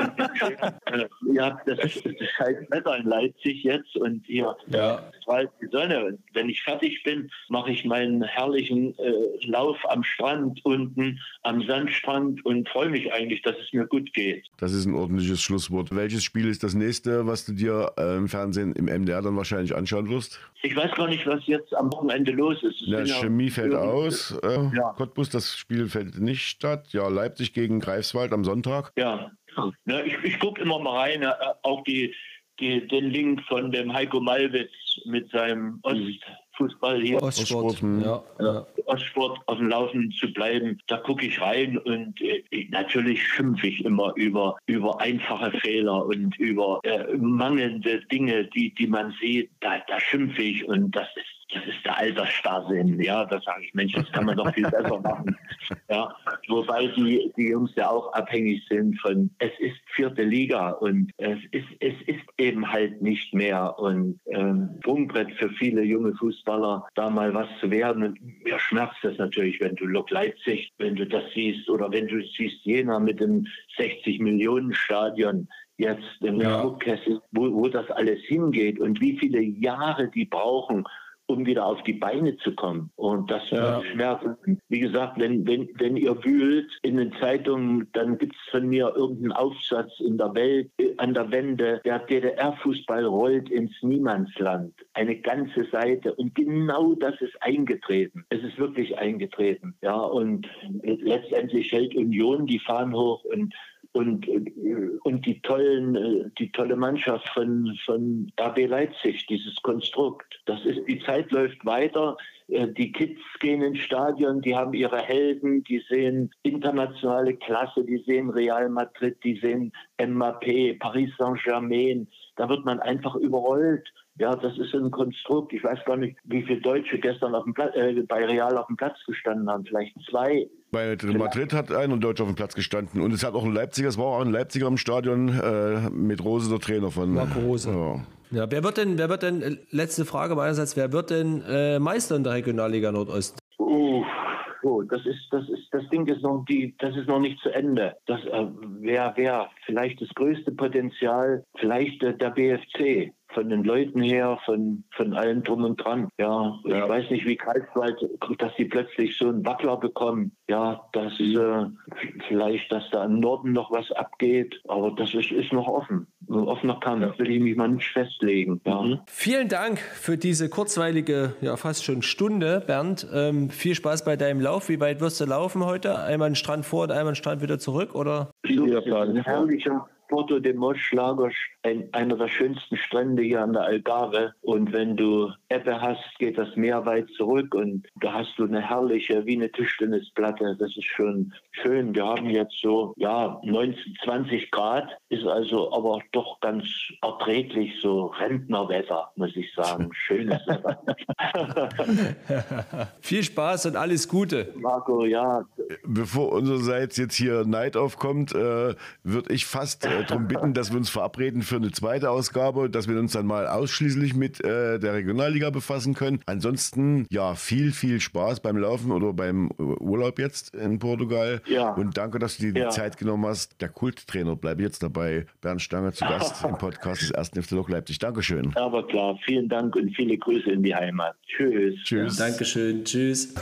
ja, das ist, das ist scheiß Wetter in Leipzig jetzt und hier ja. strahlt die Sonne. Und wenn ich fertig bin, mache ich meinen herrlichen äh, Lauf am Strand unten, am Sandstrand und freue mich eigentlich, dass es mir gut geht. Das ist ein ordentliches Schlusswort. Welches Spiel ist das nächste, was du dir äh, im Fernsehen im MDR dann wahrscheinlich anschauen wirst? Ich weiß gar nicht, was jetzt am Wochenende los ist. Ja, Chemie fällt aus. Äh, ja. Cottbus, das Spiel fällt nicht statt. Ja, Leipzig gegen Greifswald am Sonntag. Ja, ja ich, ich gucke immer mal rein, äh, auch die, die, den Link von dem Heiko Malwitz mit seinem Ostfußball hier. Ostsport, ja, ja. Ostsport auf dem Laufen zu bleiben. Da gucke ich rein und äh, natürlich schimpfe ich immer über, über einfache Fehler und über äh, mangelnde Dinge, die, die man sieht. Da, da schimpfe ich und das ist das ist der Altersstarrsinn. Ja, da sage ich, Mensch, das kann man doch viel besser machen. Ja, wobei die, die Jungs ja auch abhängig sind von, es ist vierte Liga und es ist, es ist eben halt nicht mehr und ähm, Sprungbrett für viele junge Fußballer, da mal was zu werden. Und mir schmerzt das natürlich, wenn du Lok Leipzig, wenn du das siehst oder wenn du siehst Jena mit dem 60 Millionen Stadion, jetzt im ja. Druckkessel, wo, wo das alles hingeht und wie viele Jahre die brauchen, um wieder auf die Beine zu kommen. Und das ja. schmerzt. Wie gesagt, wenn, wenn, wenn ihr wühlt in den Zeitungen, dann gibt es von mir irgendeinen Aufsatz in der Welt, äh, an der Wende, der DDR-Fußball rollt ins Niemandsland. Eine ganze Seite. Und genau das ist eingetreten. Es ist wirklich eingetreten. Ja, und letztendlich hält Union die Fahnen hoch und und, und die tollen, die tolle Mannschaft von, von RB Leipzig, dieses Konstrukt. Das ist, die Zeit läuft weiter. Äh, die Kids gehen ins Stadion, die haben ihre Helden, die sehen internationale Klasse, die sehen Real Madrid, die sehen MAP, Paris Saint-Germain. Da wird man einfach überrollt. Ja, das ist ein Konstrukt. Ich weiß gar nicht, wie viele Deutsche gestern auf dem Platz, äh, bei Real auf dem Platz gestanden haben. Vielleicht zwei. Bei Madrid hat ein und Deutsch auf dem Platz gestanden. Und es hat auch ein Leipziger, es war auch ein Leipziger im Stadion äh, mit Rose, der Trainer von. Marco Rose. Ja. ja. wer wird denn, wer wird denn, äh, letzte Frage meinerseits, wer wird denn äh, Meister in der Regionalliga Nordost? Uh, oh, das ist, das ist, das Ding ist noch die, das ist noch nicht zu Ende. Das äh, wäre wär vielleicht das größte Potenzial, vielleicht äh, der BFC von den Leuten her, von, von allem drum und dran. Ja, ja. ich weiß nicht, wie Karlswald, dass sie plötzlich so einen Wackler bekommen. Ja, das äh, vielleicht, dass da im Norden noch was abgeht, aber das ist, ist noch offen. Ein offener Kampf, ja. will ich mich mal nicht festlegen. Ja. Mhm. Vielen Dank für diese kurzweilige, ja fast schon Stunde, Bernd. Ähm, viel Spaß bei deinem Lauf. Wie weit wirst du laufen heute? Einmal den Strand vor und einmal den Strand wieder zurück, oder? Herrlicher, Porto de Mos Lagos, ein, einer der schönsten Strände hier an der Algarve. Und wenn du Ebbe hast, geht das Meer weit zurück und da hast du eine herrliche, wie eine Tischtennisplatte. Das ist schon schön. Wir haben jetzt so, ja, 19, 20 Grad, ist also aber doch ganz erträglich, so Rentnerwetter, muss ich sagen. Schönes Wetter. Viel Spaß und alles Gute. Marco, ja. Bevor unsererseits jetzt hier Neid aufkommt, äh, würde ich fast äh, äh, darum bitten, dass wir uns verabreden für eine zweite Ausgabe, dass wir uns dann mal ausschließlich mit äh, der Regionalliga befassen können. Ansonsten, ja, viel, viel Spaß beim Laufen oder beim äh, Urlaub jetzt in Portugal. Ja. Und danke, dass du dir die Ja. Zeit genommen hast. Der Kulttrainer bleibt jetzt dabei. Bernd Stange zu Gast im Podcast des 1. FC Lok Leipzig. Dankeschön. Aber klar, vielen Dank und viele Grüße in die Heimat. Tschüss. Tschüss. Dankeschön, tschüss.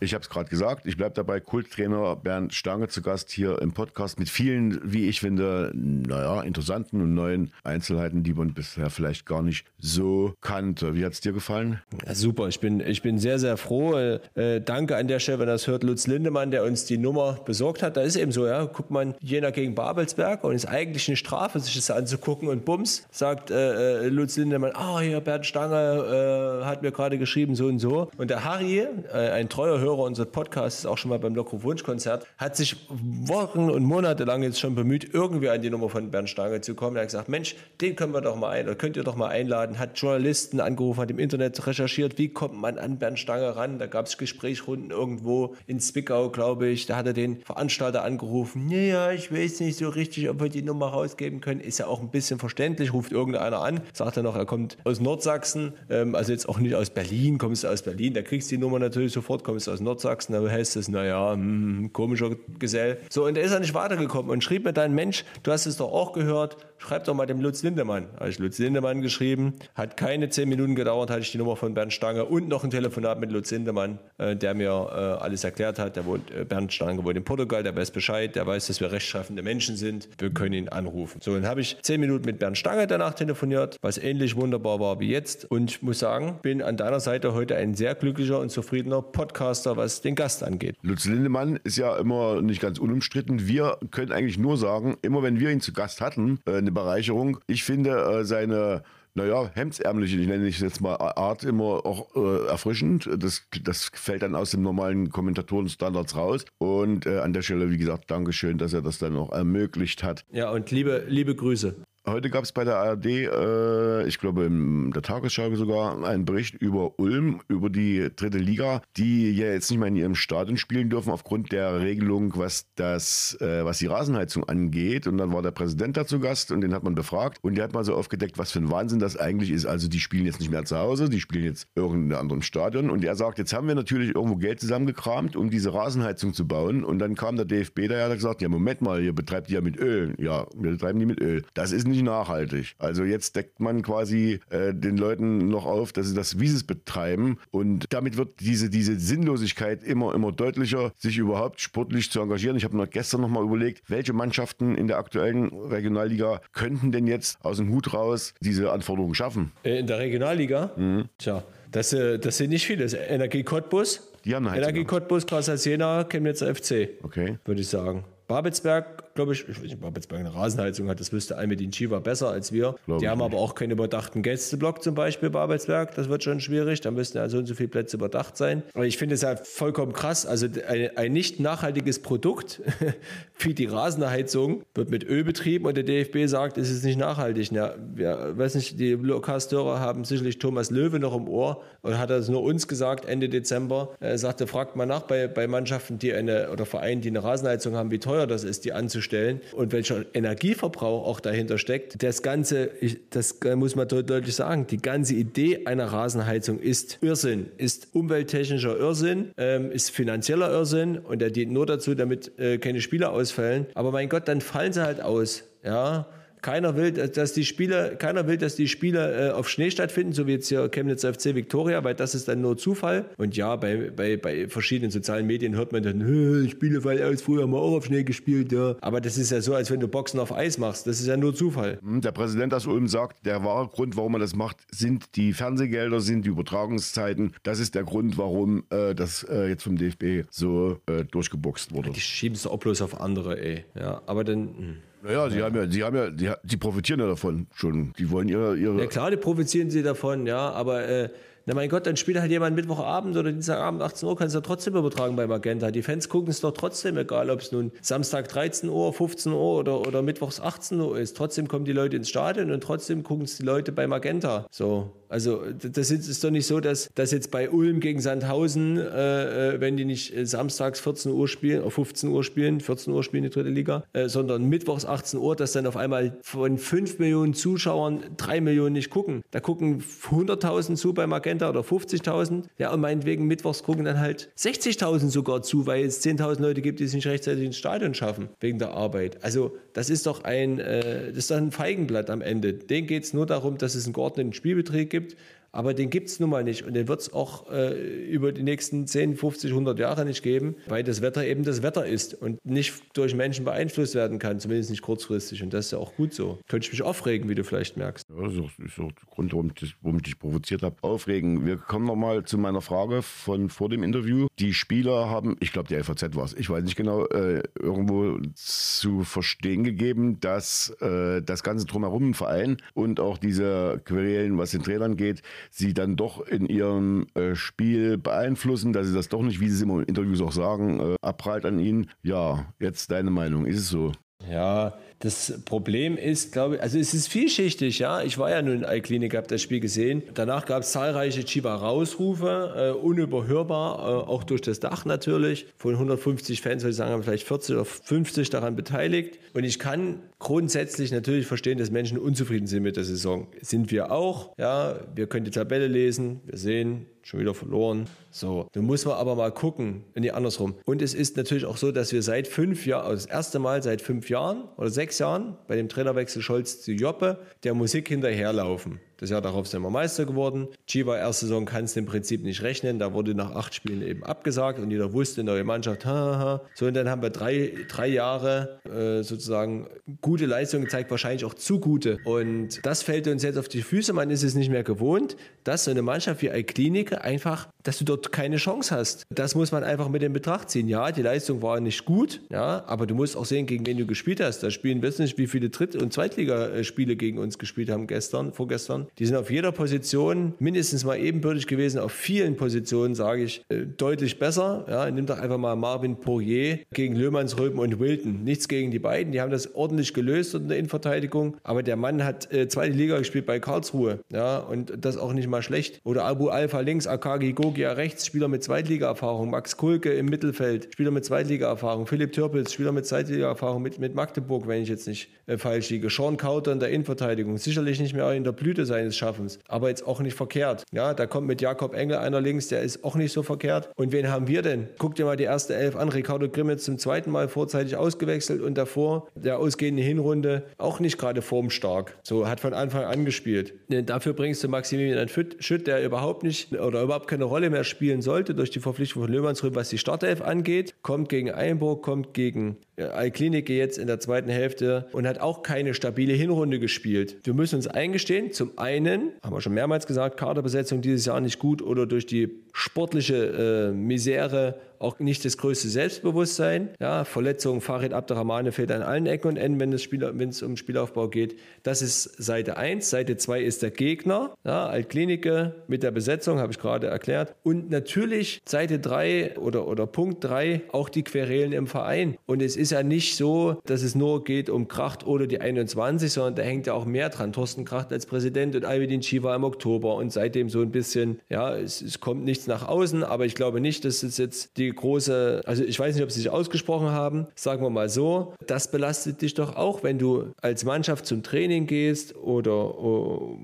Ich habe es gerade gesagt, ich bleibe dabei. Kulttrainer Bernd Stange zu Gast hier im Podcast mit vielen, wie ich finde, naja, interessanten und neuen Einzelheiten, die man bisher vielleicht gar nicht so kannte. Wie hat es dir gefallen? Ja, super, ich bin, ich bin sehr, sehr froh. Äh, danke an der Stelle, wenn das hört, Lutz Lindemann, der uns die Nummer besorgt hat. Da ist eben so, ja, guckt man Jena gegen Babelsberg und ist eigentlich eine Strafe, sich das anzugucken und bums, sagt äh, äh, Lutz Lindemann, ah, hier, Bernd Stange äh, hat mir gerade geschrieben, so und so. Und der Harry, äh, ein treuer Hörer unseres Podcasts, ist auch schon mal beim Loco Wunschkonzert, hat sich Wochen und Monate lang jetzt schon bemüht, irgendwie an die Nummer von Bernd Stange zu kommen. Er hat gesagt, Mensch, den können wir doch mal ein, oder könnt ihr doch mal einladen, hat Journalisten angerufen, hat im Internet recherchiert, wie kommt man an Bernd Stange ran. Da gab es Gesprächsrunden irgendwo in Zwickau, glaube ich. Da hat er den Veranstalter angerufen. Naja, ich weiß nicht so richtig, ob wir die Nummer rausgeben können. Ist ja auch ein bisschen verständlich, ruft irgendeiner an, sagt er noch, er kommt aus Nordsachsen, ähm, also jetzt auch nicht aus Berlin, kommst du aus Berlin, da kriegst du die Nummer natürlich sofort, kommst du aus Nordsachsen, da heißt es, naja, hm, komischer Gesell. So, und da ist er nicht weitergekommen und schrieb mir dann, Mensch, du hast es doch auch gehört, schreib doch mal dem Lutz Lindemann. Habe ich Lutz Lindemann geschrieben, hat keine zehn Minuten gedauert, hatte ich die Nummer von Bernd Stange und noch ein Telefonat mit Lutz Lindemann, äh, der mir äh, alles erklärt hat. Der wohnt, äh, Bernd Stange wohnt in Portugal, der weiß Bescheid, der weiß, dass wir rechtschaffende Menschen sind. Wir können ihn anrufen. So, dann habe ich zehn Minuten mit Bernd Stange danach telefoniert, was ähnlich wunderbar war wie jetzt. Und ich muss sagen, bin an deiner Seite heute ein sehr glücklicher und zufriedener Podcaster, was den Gast angeht. Lutz Lindemann ist ja immer nicht ganz unumstritten. Wir können eigentlich nur sagen, immer wenn wir ihn zu Gast hatten, äh, eine Bereicherung. Ich finde äh, seine naja, hemdsärmliche, ich nenne es jetzt mal Art immer auch äh, erfrischend. Das, das fällt dann aus den normalen Kommentatorenstandards raus. Und äh, an der Stelle, wie gesagt, Dankeschön, dass er das dann auch ermöglicht hat. Ja, und liebe, liebe Grüße. Heute gab es bei der ARD, äh, ich glaube in der Tagesschau sogar, einen Bericht über Ulm, über die dritte Liga, die ja jetzt nicht mehr in ihrem Stadion spielen dürfen aufgrund der Regelung, was das, äh, was die Rasenheizung angeht. Und dann war der Präsident dazu Gast und den hat man befragt und der hat mal so aufgedeckt, was für ein Wahnsinn das eigentlich ist. Also die spielen jetzt nicht mehr zu Hause, die spielen jetzt irgendein anderem Stadion. Und er sagt, jetzt haben wir natürlich irgendwo Geld zusammengekramt, um diese Rasenheizung zu bauen. Und dann kam der DFB daher und hat gesagt, ja Moment mal, ihr betreibt die ja mit Öl. Ja, wir betreiben die mit Öl. Das ist nicht nachhaltig. Also jetzt deckt man quasi äh, den Leuten noch auf, dass sie das Wieses betreiben und damit wird diese, diese Sinnlosigkeit immer, immer deutlicher, sich überhaupt sportlich zu engagieren. Ich habe noch gestern noch mal überlegt, welche Mannschaften in der aktuellen Regionalliga könnten denn jetzt aus dem Hut raus diese Anforderungen schaffen? Äh, In der Regionalliga? Tja, das, äh, das sind nicht viele. Energie Cottbus. Die haben eine. Energie Cottbus, Grassas Jena, Chemnitzer FC. Okay. Würde ich sagen. Babelsberg, glaube ich, ich weiß nicht, ob Babelsberg eine Rasenheizung hat, das wüsste Almedin Chiva besser als wir. Glaub die haben nicht. aber auch keinen überdachten Gästeblock zum Beispiel, Babelsberg, das wird schon schwierig, da müssten ja so und so viele Plätze überdacht sein. Aber ich finde es halt vollkommen krass, also ein, ein nicht nachhaltiges Produkt wie die Rasenheizung wird mit Öl betrieben und der DFB sagt, es ist nicht nachhaltig. Ja, ja, weiß nicht, die Lokastörer haben sicherlich Thomas Löwe noch im Ohr und hat das nur uns gesagt Ende Dezember. Er sagte, fragt mal nach bei, bei Mannschaften, die eine oder Vereinen, die eine Rasenheizung haben, wie teuer das ist, die anzustellen und welcher Energieverbrauch auch dahinter steckt. Das Ganze, ich, das muss man deut- deutlich sagen, die ganze Idee einer Rasenheizung ist Irrsinn, ist umwelttechnischer Irrsinn, ähm, ist finanzieller Irrsinn und der dient nur dazu, damit äh, keine Spieler ausfallen. Aber mein Gott, dann fallen sie halt aus. Ja, keiner will, dass die Spiele, keiner will, dass die Spiele äh, auf Schnee stattfinden, so wie jetzt hier Chemnitz FC Victoria, weil das ist dann nur Zufall. Und ja, bei, bei, bei verschiedenen sozialen Medien hört man dann, "Hö, Spiele fallen aus, früher haben wir auch auf Schnee gespielt, ja. Aber das ist ja so, als wenn du Boxen auf Eis machst. Das ist ja nur Zufall. Hm, Der Präsident aus Ulm sagt, der wahre Grund, warum man das macht, sind die Fernsehgelder, sind die Übertragungszeiten. Das ist der Grund, warum äh, das äh, jetzt vom DFB so äh, durchgeboxt wurde. Die schieben es auch bloß auf andere, ey. Ja, aber dann. hm. Naja, sie haben ja, sie haben ja, die, die profitieren ja davon schon. Die wollen ihre, ihre Ja klar, die profitieren sie davon, ja, aber äh, Na mein Gott, dann spielt halt jemand Mittwochabend oder Dienstagabend 18 Uhr, kannst du trotzdem übertragen bei Magenta. Die Fans gucken es doch trotzdem, egal ob es nun Samstag 13 Uhr, 15 Uhr oder, oder Mittwochs 18 Uhr ist. Trotzdem kommen die Leute ins Stadion und trotzdem gucken es die Leute bei Magenta. So, also das ist doch nicht so, dass, dass jetzt bei Ulm gegen Sandhausen, äh, äh wenn die nicht äh, samstags 14 Uhr spielen, oder 15 Uhr spielen, 14 Uhr spielen die dritte Liga, äh, sondern mittwochs 18 Uhr, dass dann auf einmal von 5 Millionen Zuschauern 3 Millionen nicht gucken. Da gucken 100.000 zu bei Magenta oder 50.000. Ja, und meinetwegen mittwochs gucken dann halt 60.000 sogar zu, weil es 10.000 Leute gibt, die es nicht rechtzeitig ins Stadion schaffen, wegen der Arbeit. Also das ist doch ein, äh, das ist doch ein Feigenblatt am Ende. Den geht es nur darum, dass es einen geordneten Spielbetrieb gibt aber den gibt es nun mal nicht und den wird es auch äh, über die nächsten 10, 50, 100 Jahre nicht geben, weil das Wetter eben das Wetter ist und nicht durch Menschen beeinflusst werden kann, zumindest nicht kurzfristig. Und das ist ja auch gut so. Könnte ich mich aufregen, wie du vielleicht merkst. Ja, das ist auch, der Grund, warum ich, warum ich dich provoziert habe. Aufregen. Wir kommen nochmal zu meiner Frage von vor dem Interview. Die Spieler haben, ich glaube, die FAZ war es, ich weiß nicht genau, äh, irgendwo zu verstehen gegeben, dass äh, das Ganze drumherum im Verein und auch diese Querelen, was den Trainern geht, sie dann doch in ihrem äh, Spiel beeinflussen, dass sie das doch nicht, wie sie es immer in Interviews auch sagen, äh, abprallt an ihnen. Ja, jetzt deine Meinung. Ist es so? Ja, das Problem ist, glaube ich, also es ist vielschichtig, ja. Ich war ja nun in Eiklinik, habe das Spiel gesehen. Danach gab es zahlreiche Chiba-Rausrufe, äh, unüberhörbar, äh, auch durch das Dach natürlich. Von 150 Fans, würde ich sagen, haben vielleicht 40 oder 50 daran beteiligt. Und ich kann grundsätzlich natürlich verstehen, dass Menschen unzufrieden sind mit der Saison. Sind wir auch, ja. Wir können die Tabelle lesen, wir sehen, schon wieder verloren. So, dann muss man aber mal gucken, nee, andersrum. Und es ist natürlich auch so, dass wir seit fünf Jahren, also das erste Mal seit fünf Jahren oder sechs Jahren bei dem Trainerwechsel Scholz zu Joppe, der Musik hinterherlaufen. Das Jahr darauf sind wir Meister geworden. Chiva erste Saison kannst du im Prinzip nicht rechnen. Da wurde nach acht Spielen eben abgesagt und jeder wusste, neue Mannschaft, haha. So, und dann haben wir drei, drei Jahre äh, sozusagen gute Leistung gezeigt, wahrscheinlich auch zu gute. Und das fällt uns jetzt auf die Füße. Man ist es nicht mehr gewohnt, dass so eine Mannschaft wie Alklinike einfach, dass du dort keine Chance hast. Das muss man einfach mit in Betracht ziehen. Ja, die Leistung war nicht gut, ja, aber du musst auch sehen, gegen wen du gespielt hast. Da spielen, wissen nicht, wie viele Dritt- und Zweitligaspiele gegen uns gespielt haben gestern, vorgestern. Die sind auf jeder Position mindestens mal ebenbürtig gewesen. Auf vielen Positionen, sage ich, äh, deutlich besser. Ja, nimm doch einfach mal Marvin Poirier gegen Löhmannsröben und Wilton. Nichts gegen die beiden. Die haben das ordentlich gelöst in der Innenverteidigung. Aber der Mann hat äh, zweite Liga gespielt bei Karlsruhe. Ja, und das auch nicht mal schlecht. Oder Abu Alpha links, Akagi Gogia rechts, Spieler mit Zweitliga-Erfahrung. Max Kulke im Mittelfeld, Spieler mit Zweitliga-Erfahrung. Philipp Türpitz, Spieler mit Zweitliga-Erfahrung mit, mit Magdeburg, wenn ich jetzt nicht äh, falsch liege. Sean Kauter in der Innenverteidigung. Sicherlich nicht mehr in der Blüte seines Schaffens, aber jetzt auch nicht verkehrt. Ja, da kommt mit Jakob Engel einer links, der ist auch nicht so verkehrt. Und wen haben wir denn? Guck dir mal die erste Elf an. Ricardo Grimmitz zum zweiten Mal vorzeitig ausgewechselt und davor der ausgehende Hinrunde auch nicht gerade formstark. So hat von Anfang an gespielt. Dafür bringst du Maximilian Schütt, der überhaupt nicht oder überhaupt keine Rolle mehr spielen sollte durch die Verpflichtung von Löhmannsröhm, was die Startelf angeht. Kommt gegen Einburg, kommt gegen Alklinike jetzt in der zweiten Hälfte und hat auch keine stabile Hinrunde gespielt. Wir müssen uns eingestehen, zum einen, haben wir schon mehrmals gesagt, Kaderbesetzung dieses Jahr nicht gut oder durch die sportliche äh, Misere auch nicht das größte Selbstbewusstsein. Ja, Verletzungen, Farid Abderrahmane fehlt an allen Ecken und Enden, wenn es, wenn es um Spielaufbau geht. Das ist Seite 1. Seite 2 ist der Gegner. Ja, Altklinike mit der Besetzung, habe ich gerade erklärt. Und natürlich Seite 3 oder, oder Punkt 3 auch die Querelen im Verein. Und es ist ja nicht so, dass es nur geht um Kracht oder die 21, sondern da hängt ja auch mehr dran. Thorsten Kracht als Präsident und Alvidin Chiva im Oktober und seitdem so ein bisschen, ja, es, es kommt nichts nach außen, aber ich glaube nicht, dass es jetzt die große, also ich weiß nicht, ob sie sich ausgesprochen haben, sagen wir mal so, das belastet dich doch auch, wenn du als Mannschaft zum Training gehst oder, oder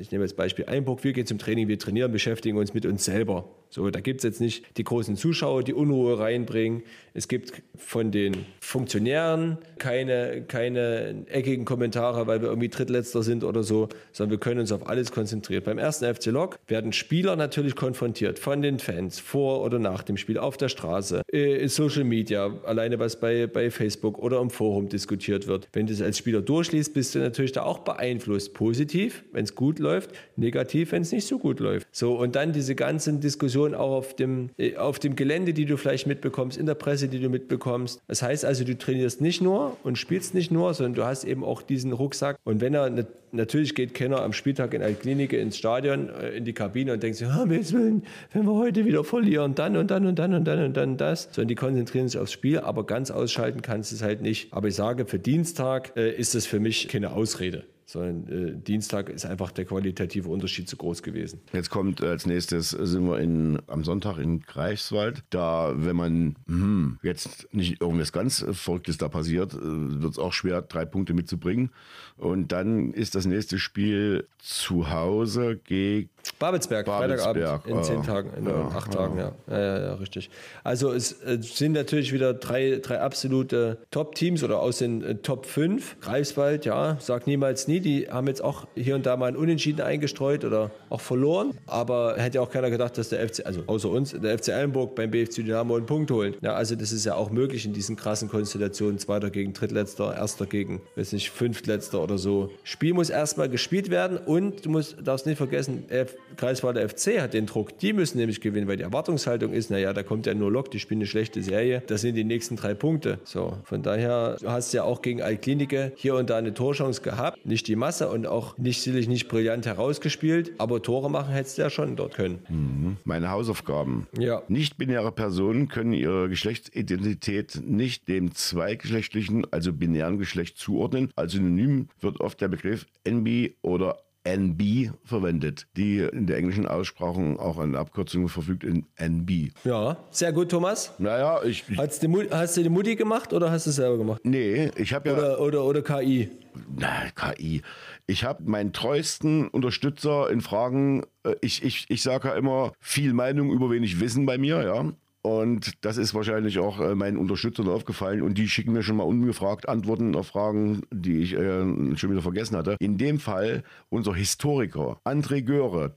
ich nehme jetzt Beispiel Einburg, wir gehen zum Training, wir trainieren, beschäftigen uns mit uns selber. So, da gibt es jetzt nicht die großen Zuschauer, die Unruhe reinbringen. Es gibt von den Funktionären keine, keine eckigen Kommentare, weil wir irgendwie Drittletzter sind oder so, sondern wir können uns auf alles konzentrieren. Beim ersten FC Lok werden Spieler natürlich konfrontiert von den Fans vor oder nach dem Spiel auf der Straße, äh, Social Media, alleine was bei, bei Facebook oder im Forum diskutiert wird. Wenn du es als Spieler durchliest, bist du natürlich da auch beeinflusst. Positiv, wenn es gut läuft, negativ, wenn es nicht so gut läuft. So, und dann diese ganzen Diskussionen Reaktionen auch auf dem, äh, auf dem Gelände, die du vielleicht mitbekommst, in der Presse, die du mitbekommst. Das heißt also, du trainierst nicht nur und spielst nicht nur, sondern du hast eben auch diesen Rucksack. Und wenn er natürlich geht keiner am Spieltag in eine Klinik ins Stadion, äh, in die Kabine und denkt sich, ah, wenn wir heute wieder verlieren, dann und dann und dann und dann und dann das. Sondern die konzentrieren sich aufs Spiel, aber ganz ausschalten kannst du es halt nicht. Aber ich sage, für Dienstag äh, ist das für mich keine Ausrede sondern äh, Dienstag ist einfach der qualitative Unterschied zu groß gewesen. Jetzt kommt als nächstes, sind wir in, am Sonntag in Greifswald. Da, wenn man hm, jetzt nicht irgendwas ganz Verrücktes da passiert, äh, wird es auch schwer, drei Punkte mitzubringen. Und dann ist das nächste Spiel zu Hause gegen Babelsberg, Babelsberg. Freitagabend in zehn Tagen, in ja, acht. Tagen, ja. Ja, ja. ja. richtig. Also es sind natürlich wieder drei, drei absolute Top-Teams oder aus den äh, Top 5. Greifswald, ja, sag niemals nie, die haben jetzt auch hier und da mal ein Unentschieden eingestreut oder auch verloren. Aber hätte ja auch keiner gedacht, dass der FC, also außer uns, der FC Eilenburg beim BFC Dynamo einen Punkt holen. Ja, also das ist ja auch möglich in diesen krassen Konstellationen. Zweiter gegen Drittletzter, Erster gegen, weiß nicht, Fünftletzter oder so. Spiel muss erstmal gespielt werden und du musst, darfst nicht vergessen, Kreiswalder FC hat den Druck. Die müssen nämlich gewinnen, weil die Erwartungshaltung ist, naja, da kommt ja nur Lok, die spielen eine schlechte Serie. Das sind die nächsten drei Punkte. So, von daher hast du ja auch gegen Altklinike hier und da eine Torchance gehabt. Nicht die Masse und auch nicht sicherlich nicht brillant herausgespielt, aber Tore machen hättest du ja schon dort können. Mhm. Meine Hausaufgaben. Ja. Nicht-binäre Personen können ihre Geschlechtsidentität nicht dem zweigeschlechtlichen, also binären Geschlecht zuordnen. Als Synonym wird oft der Begriff NB oder NB verwendet, die in der englischen Aussprache auch eine Abkürzung verfügt in NB. Ja, sehr gut, Thomas. Naja, ich. ich hast, du, hast du die Mutti gemacht oder hast du es selber gemacht? Nee, ich habe ja. Oder, oder, oder KI? Na, KI. Ich habe meinen treuesten Unterstützer in Fragen. Äh, ich, ich, ich sage ja immer viel Meinung über wenig Wissen bei mir, ja. Und das ist wahrscheinlich auch äh, meinen Unterstützern aufgefallen. Und die schicken mir schon mal ungefragt Antworten auf Fragen, die ich äh, schon wieder vergessen hatte. In dem Fall unser Historiker André Göre.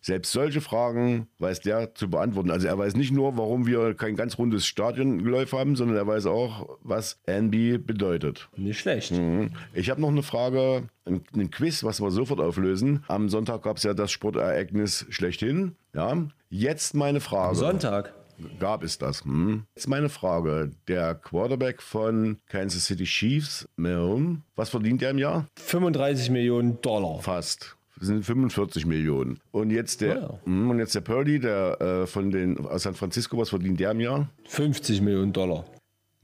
Selbst solche Fragen weiß der zu beantworten. Also er weiß nicht nur, warum wir kein ganz rundes Stadiongeläuf haben, sondern er weiß auch, was NB bedeutet. Nicht schlecht. Mhm. Ich habe noch eine Frage, ein, ein Quiz, was wir sofort auflösen. Am Sonntag gab es ja das Sportereignis schlechthin. Ja, jetzt meine Frage. Am Sonntag gab es das. Hm? Jetzt meine Frage. Der Quarterback von Kansas City Chiefs, Mahomes, was verdient er im Jahr? 35 Millionen Dollar. Fast. Das sind 45 Millionen. Und jetzt der, Ja. hm, und jetzt der Purdy, der äh, von den aus San Francisco, was verdient der im Jahr? 50 Millionen Dollar.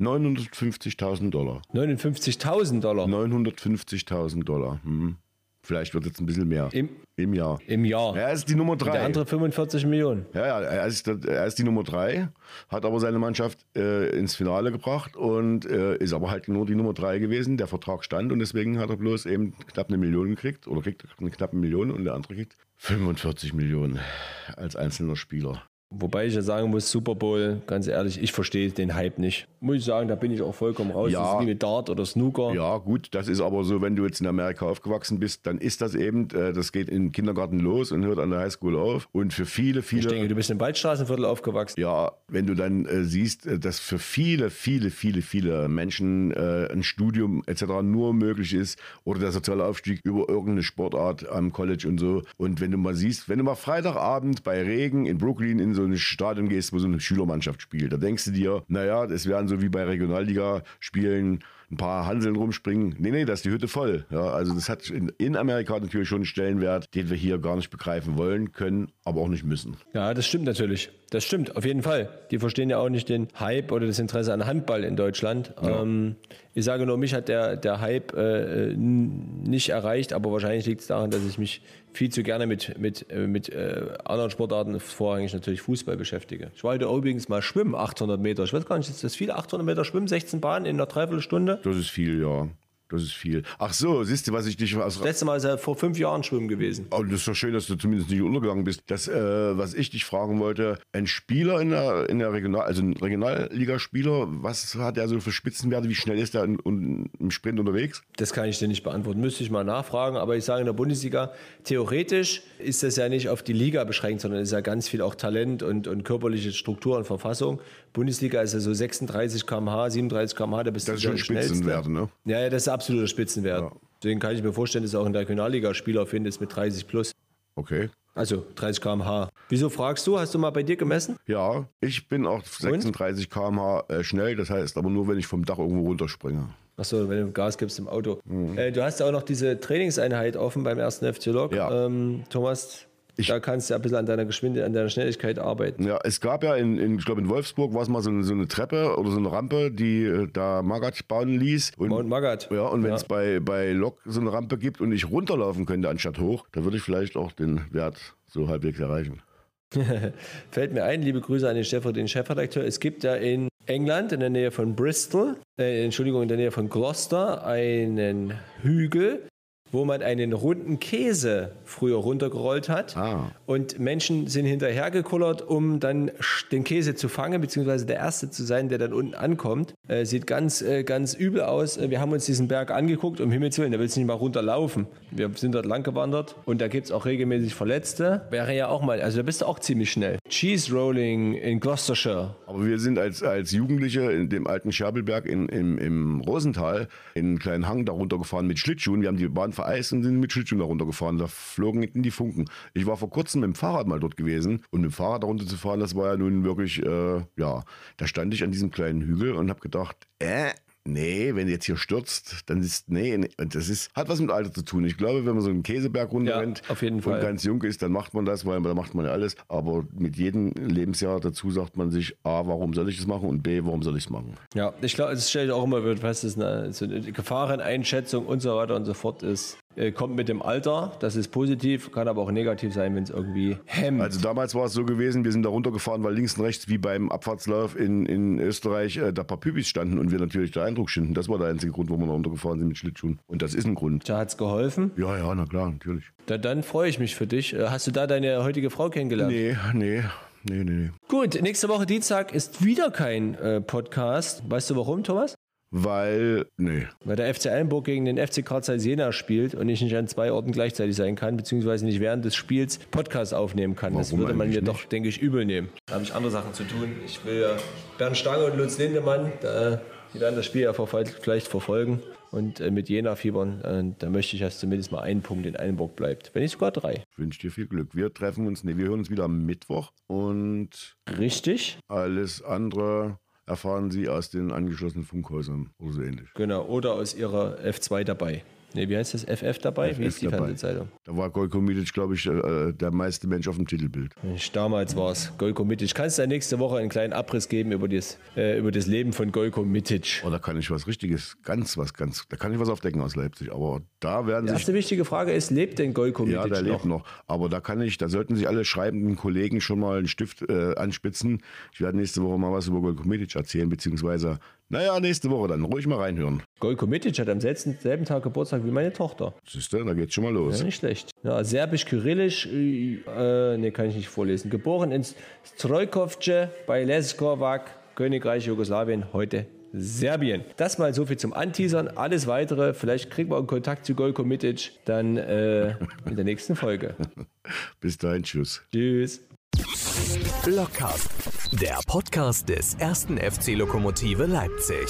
950.000 Dollar. 59.000 Dollar 950.000 Dollar. Hm. Vielleicht wird jetzt ein bisschen mehr im, im Jahr. im Jahr. Er ist die Nummer drei. Der andere 45 Millionen. Ja, ja, er ist, er ist die Nummer drei, hat aber seine Mannschaft äh, ins Finale gebracht und äh, ist aber halt nur die Nummer drei gewesen. Der Vertrag stand und deswegen hat er bloß eben knapp eine Million gekriegt oder kriegt eine knappe Million und der andere kriegt 45 Millionen als einzelner Spieler. Wobei ich ja sagen muss, Super Bowl, ganz ehrlich, ich verstehe den Hype nicht. Muss ich sagen, da bin ich auch vollkommen raus. Ja. Das ist wie mit Dart oder Snooker. Ja, gut, das ist aber so, wenn du jetzt in Amerika aufgewachsen bist, dann ist das eben, äh, das geht im Kindergarten los und hört an der Highschool auf. Und für viele, viele. Ich denke, du bist im Waldstraßenviertel aufgewachsen. Ja, wenn du dann äh, siehst, äh, dass für viele, viele, viele, viele Menschen äh, ein Studium etc. nur möglich ist oder der soziale Aufstieg über irgendeine Sportart am College und so. Und wenn du mal siehst, wenn du mal Freitagabend bei Regen in Brooklyn in so ein Stadion gehst, wo so eine Schülermannschaft spielt, da denkst du dir, naja, das wären so wie bei Regionalliga-Spielen ein paar Hanseln rumspringen. Nee, nee, da ist die Hütte voll. Ja, also das hat in, in Amerika natürlich schon einen Stellenwert, den wir hier gar nicht begreifen wollen, können, aber auch nicht müssen. Ja, das stimmt natürlich. Das stimmt, auf jeden Fall. Die verstehen ja auch nicht den Hype oder das Interesse an Handball in Deutschland. Ähm, ich sage nur, mich hat der, der Hype äh, nicht erreicht, aber wahrscheinlich liegt es daran, dass ich mich viel zu gerne mit, mit, äh, mit äh, anderen Sportarten, vorrangig natürlich Fußball beschäftige. Ich wollte übrigens mal schwimmen, 800 Meter. Ich weiß gar nicht, ist das viel? 800 Meter schwimmen, 16 Bahnen in einer Dreiviertelstunde? Das ist viel, ja. Das ist viel. Ach so, siehst du, was ich dich aus Das letzte Mal ist ja vor fünf Jahren schwimmen gewesen. Oh, das ist doch schön, dass du zumindest nicht untergegangen bist. Das, äh, was ich dich fragen wollte, ein Spieler in der, in der Regional, also ein Regionalligaspieler, was hat er so für Spitzenwerte? Wie schnell ist er in, in, im Sprint unterwegs? Das kann ich dir nicht beantworten. Müsste ich mal nachfragen. Aber ich sage in der Bundesliga, theoretisch ist das ja nicht auf die Liga beschränkt, sondern ist ja ganz viel auch Talent und, und körperliche Struktur und Verfassung. Bundesliga ist ja so 36 km/h, 37 km/h, da bist Das du ist schon. Spitzenwerte, ne? Ja, ja, das ist absoluter Spitzenwert. Deswegen kann ich mir vorstellen, dass auch in der Regionalliga Spieler findest mit 30 plus. Okay. Also 30 km/h. Wieso fragst du? Hast du mal bei dir gemessen? Ja, ich bin auch 36 km/h äh, schnell, das heißt aber nur, wenn ich vom Dach irgendwo runterspringe. Achso, wenn du Gas gibst im Auto. Äh, du hast ja auch noch diese Trainingseinheit offen beim ersten FC Lok. Ja. Ähm, Thomas, da kannst du ein bisschen an deiner Geschwindigkeit, an deiner Schnelligkeit arbeiten. Ja, es gab ja in, in ich glaube in Wolfsburg war es mal so eine, so eine Treppe oder so eine Rampe, die äh, da Magath bauen ließ. Und, Mount Magath. Ja, und wenn Ja. es bei, bei Lok so eine Rampe gibt und ich runterlaufen könnte anstatt hoch, dann würde ich vielleicht auch den Wert so halbwegs erreichen. Fällt mir ein, liebe Grüße an den Chef den Chefredakteur. Es gibt ja in England, in der Nähe von Bristol, äh, Entschuldigung, in der Nähe von Gloucester, einen Hügel, wo man einen runden Käse früher runtergerollt hat. Ah. Und Menschen sind hinterhergekullert, um dann den Käse zu fangen, beziehungsweise der Erste zu sein, der dann unten ankommt. Äh, sieht ganz, äh, ganz übel aus. Äh, Wir haben uns diesen Berg angeguckt, um Himmels Willen, da willst du nicht mal runterlaufen. Wir sind dort lang gewandert und da gibt es auch regelmäßig Verletzte. Wäre ja auch mal, also da bist du auch ziemlich schnell. Cheese Rolling in Gloucestershire. Aber wir sind als, als Jugendliche in dem alten Scherbelberg in, im, im Rosental in einen kleinen Hang da runtergefahren mit Schlittschuhen. Wir haben die Bahn vereist und sind mit Schlittschuhen da runtergefahren. Da flogen hinten die Funken. Ich war vor kurzem mit dem Fahrrad mal dort gewesen und mit dem Fahrrad runterzufahren, das war ja nun wirklich, äh, ja, da stand ich an diesem kleinen Hügel und habe gedacht, äh, Nee, wenn du jetzt hier stürzt, dann ist, nee, nee, und das ist, hat was mit Alter zu tun. Ich glaube, wenn man so einen Käseberg runterrennt auf jeden Fall. und ganz jung ist, dann macht man das, weil da macht man ja alles. Aber mit jedem Lebensjahr dazu sagt man sich, A, warum soll ich das machen und B, warum soll ich es machen? Ja, ich glaube, das stelle ich auch immer wieder fest, dass eine, so eine Gefahreneinschätzung und so weiter und so fort ist. Äh, kommt mit dem Alter, das ist positiv, kann aber auch negativ sein, wenn es irgendwie hemmt. Also damals war es so gewesen, wir sind da runtergefahren, weil links und rechts wie beim Abfahrtslauf in, in Österreich äh, da ein paar Pübis standen und wir natürlich den Eindruck schinden. Das war der einzige Grund, warum wir da runtergefahren sind mit Schlittschuhen. Und das ist ein Grund. da hat es geholfen. Ja, ja, na klar, natürlich. Da, dann freue ich mich für dich. Äh, Hast du da deine heutige Frau kennengelernt? Nee, nee, nee, nee, nee. Gut, nächste Woche Dienstag ist wieder kein äh, Podcast. Weißt du warum, Thomas? Weil, nee. Weil der FC Eilenburg gegen den FC Karl Zeiss Jena spielt und ich nicht an zwei Orten gleichzeitig sein kann, beziehungsweise nicht während des Spiels Podcast aufnehmen kann. das Warum würde man mir eigentlich doch, denke ich, übel nehmen. Da habe ich andere Sachen zu tun. Ich will ja Bernd Stange und Lutz Lindemann, da, die werden das Spiel ja vielleicht verfolgen. Und äh, mit Jena fiebern, äh, da möchte ich, dass zumindest mal ein Punkt in Eilenburg bleibt. Wenn nicht sogar drei. Ich wünsche dir viel Glück. Wir treffen uns, nee, wir hören uns wieder am Mittwoch und Richtig? alles andere erfahren Sie aus den angeschlossenen Funkhäusern oder so ähnlich. Genau. Oder aus ihrer F2 dabei. Ne, wie heißt das? FF dabei? wie FF ist die dabei. Fernsehzeitung? Da war Golko Milic, glaube ich, äh, der meiste Mensch auf dem Titelbild. Ich, damals war es Golko Mitic. Kannst du ja nächste Woche einen kleinen Abriss geben über das, äh, über das Leben von Golko Mitic? Oh, da kann ich was Richtiges, ganz was, ganz, da kann ich was aufdecken aus Leipzig. Aber da werden Die sich, erste wichtige Frage ist, lebt denn Golko ja, Mitic der noch? lebt noch. Aber da kann ich, da sollten sich alle schreibenden Kollegen schon mal einen Stift äh, anspitzen. Ich werde nächste Woche mal was über Golko Milic erzählen, beziehungsweise, naja, nächste Woche dann ruhig mal reinhören. Golko Mitic hat am selben, selben Tag Geburtstag wie meine Tochter. Siehst du, da geht's schon mal los. Ja, nicht schlecht. Ja, Serbisch-Kyrillisch, äh, ne, kann ich nicht vorlesen. Geboren in Strojkovce bei Leskovac, Königreich Jugoslawien, heute Serbien. Das mal so viel zum Anteasern. Alles weitere, vielleicht kriegen wir einen Kontakt zu Golko Mitic dann äh, in der nächsten Folge. Bis dahin, tschüss. Tschüss. Blockcast, der Podcast des ersten FC Lokomotive Leipzig.